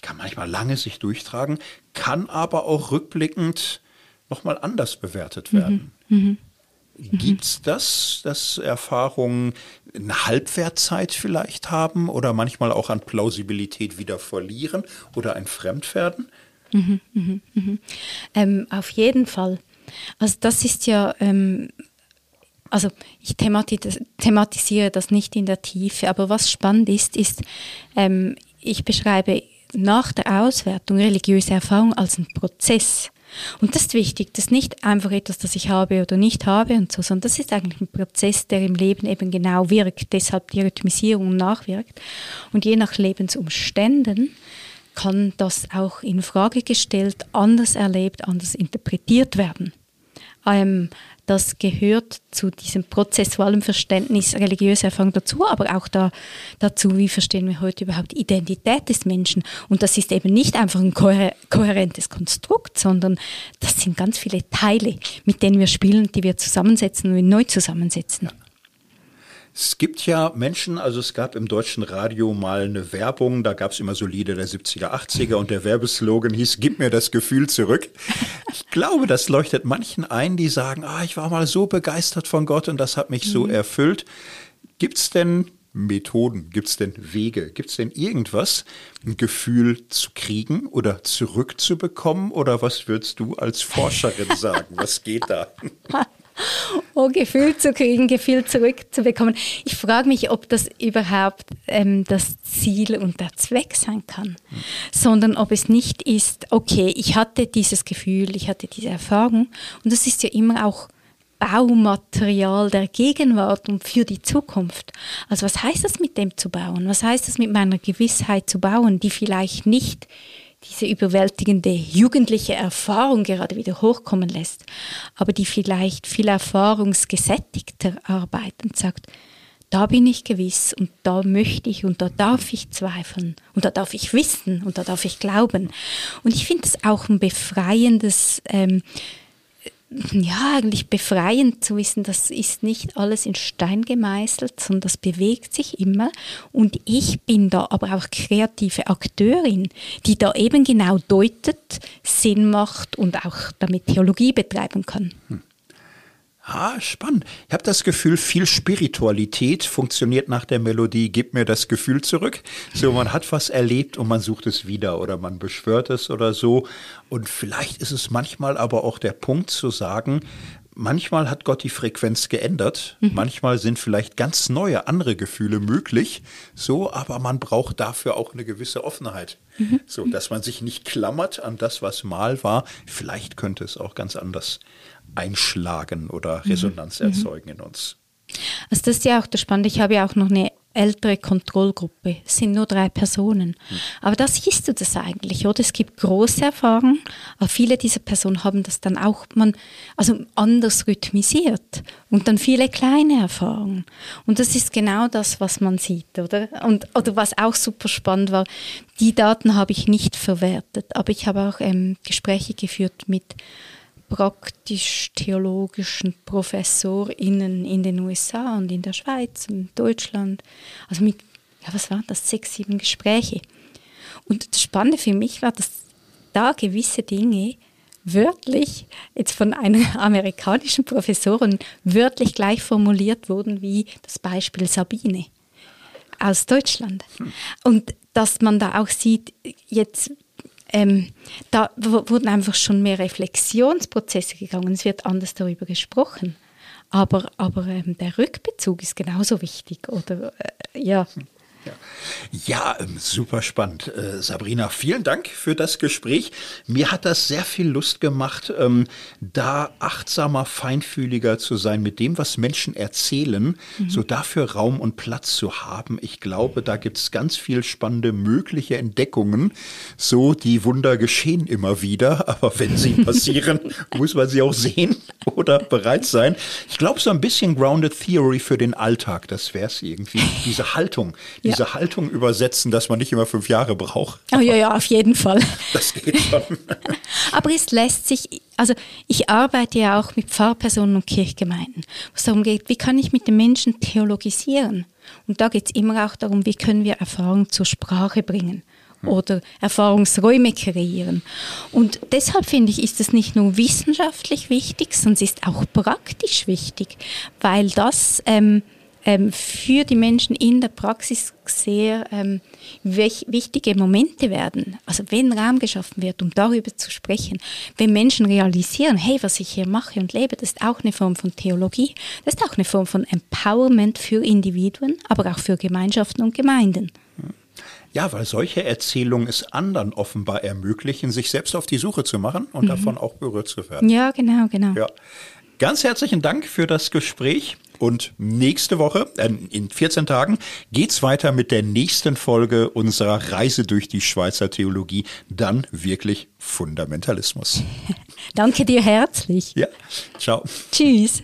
kann manchmal lange sich durchtragen, kann aber auch rückblickend nochmal anders bewertet werden. Mhm. Mhm. Gibt es das, dass Erfahrungen eine Halbwertzeit vielleicht haben oder manchmal auch an Plausibilität wieder verlieren oder ein Fremdwerden? Mhm, mh, mh. Ähm, auf jeden Fall. Also das ist ja, ähm, also ich thematis thematisiere das nicht in der Tiefe, aber was spannend ist, ist, ähm, ich beschreibe nach der Auswertung religiöse Erfahrung als einen Prozess. Und das ist wichtig, das ist nicht einfach etwas, das ich habe oder nicht habe und so, sondern das ist eigentlich ein Prozess, der im Leben eben genau wirkt, deshalb die Rhythmisierung nachwirkt. Und je nach Lebensumständen kann das auch in Frage gestellt, anders erlebt, anders interpretiert werden. Ähm, das gehört zu diesem prozessualen Verständnis religiöser Erfahrung dazu, aber auch da, dazu, wie verstehen wir heute überhaupt Identität des Menschen. Und das ist eben nicht einfach ein kohärentes Konstrukt, sondern das sind ganz viele Teile, mit denen wir spielen, die wir zusammensetzen und neu zusammensetzen. Es gibt ja Menschen, also es gab im deutschen Radio mal eine Werbung, da gab es immer so Lieder der 70er, 80er und der Werbeslogan hieß, gib mir das Gefühl zurück. Ich glaube, das leuchtet manchen ein, die sagen, ah, ich war mal so begeistert von Gott und das hat mich mhm. so erfüllt. Gibt es denn Methoden, gibt es denn Wege, gibt es denn irgendwas, ein Gefühl zu kriegen oder zurückzubekommen? Oder was würdest du als Forscherin sagen? Was geht da? oh, Gefühl zu kriegen, Gefühl zurückzubekommen. Ich frage mich, ob das überhaupt ähm, das Ziel und der Zweck sein kann, mhm. sondern ob es nicht ist, okay, ich hatte dieses Gefühl, ich hatte diese Erfahrung und das ist ja immer auch Baumaterial der Gegenwart und für die Zukunft. Also was heißt das mit dem zu bauen? Was heißt das mit meiner Gewissheit zu bauen, die vielleicht nicht diese überwältigende jugendliche Erfahrung gerade wieder hochkommen lässt, aber die vielleicht viel erfahrungsgesättigter arbeitet und sagt, da bin ich gewiss und da möchte ich und da darf ich zweifeln und da darf ich wissen und da darf ich glauben. Und ich finde es auch ein befreiendes ähm, ja, eigentlich befreiend zu wissen, das ist nicht alles in Stein gemeißelt, sondern das bewegt sich immer. Und ich bin da aber auch kreative Akteurin, die da eben genau deutet, Sinn macht und auch damit Theologie betreiben kann. Hm. Ah, spannend. Ich habe das Gefühl, viel Spiritualität funktioniert nach der Melodie, gib mir das Gefühl zurück. So, man hat was erlebt und man sucht es wieder oder man beschwört es oder so. Und vielleicht ist es manchmal aber auch der Punkt zu sagen, manchmal hat Gott die Frequenz geändert, mhm. manchmal sind vielleicht ganz neue, andere Gefühle möglich, so, aber man braucht dafür auch eine gewisse Offenheit. Mhm. So, dass man sich nicht klammert an das, was mal war. Vielleicht könnte es auch ganz anders einschlagen oder. Resonanz mhm. erzeugen in uns. Also das ist ja auch das Spannende. Ich habe ja auch noch eine ältere Kontrollgruppe. Es sind nur drei Personen. Mhm. Aber da siehst du das eigentlich, oder? Es gibt große Erfahrungen, aber viele dieser Personen haben das dann auch man, also anders rhythmisiert und dann viele kleine Erfahrungen. Und das ist genau das, was man sieht, oder? Und, oder was auch super spannend war, die Daten habe ich nicht verwertet, aber ich habe auch ähm, Gespräche geführt mit praktisch-theologischen ProfessorInnen in den USA und in der Schweiz und Deutschland. Also mit, ja, was waren das, sechs, sieben Gespräche. Und das Spannende für mich war, dass da gewisse Dinge wörtlich, jetzt von einer amerikanischen Professorin, wörtlich gleich formuliert wurden wie das Beispiel Sabine aus Deutschland. Hm. Und dass man da auch sieht, jetzt ähm, da wurden einfach schon mehr Reflexionsprozesse gegangen, es wird anders darüber gesprochen. Aber, aber ähm, der Rückbezug ist genauso wichtig, oder? Äh, ja. Ja, ja ähm, super spannend. Äh, Sabrina, vielen Dank für das Gespräch. Mir hat das sehr viel Lust gemacht, ähm, da achtsamer, feinfühliger zu sein mit dem, was Menschen erzählen, mhm. so dafür Raum und Platz zu haben. Ich glaube, da gibt es ganz viel spannende mögliche Entdeckungen. So, die Wunder geschehen immer wieder, aber wenn sie passieren, muss man sie auch sehen oder bereit sein. Ich glaube, so ein bisschen Grounded Theory für den Alltag, das wäre es irgendwie. Diese Haltung, ja diese Haltung übersetzen, dass man nicht immer fünf Jahre braucht. Oh ja, ja, auf jeden Fall. Das geht schon. Aber es lässt sich, also ich arbeite ja auch mit Pfarrpersonen und Kirchgemeinden, wo es darum geht, wie kann ich mit den Menschen theologisieren? Und da geht es immer auch darum, wie können wir Erfahrung zur Sprache bringen hm. oder Erfahrungsräume kreieren. Und deshalb finde ich, ist es nicht nur wissenschaftlich wichtig, sondern es ist auch praktisch wichtig, weil das ähm, ähm, für die Menschen in der Praxis sehr ähm, wichtige Momente werden. Also wenn Raum geschaffen wird, um darüber zu sprechen, wenn Menschen realisieren, hey, was ich hier mache und lebe, das ist auch eine Form von Theologie, das ist auch eine Form von Empowerment für Individuen, aber auch für Gemeinschaften und Gemeinden. Ja, weil solche Erzählungen es anderen offenbar ermöglichen, sich selbst auf die Suche zu machen und mhm. davon auch berührt zu werden. Ja, genau, genau. Ja. Ganz herzlichen Dank für das Gespräch. Und nächste Woche, äh, in 14 Tagen, geht's weiter mit der nächsten Folge unserer Reise durch die Schweizer Theologie. Dann wirklich Fundamentalismus. Danke dir herzlich. Ja, ciao. Tschüss.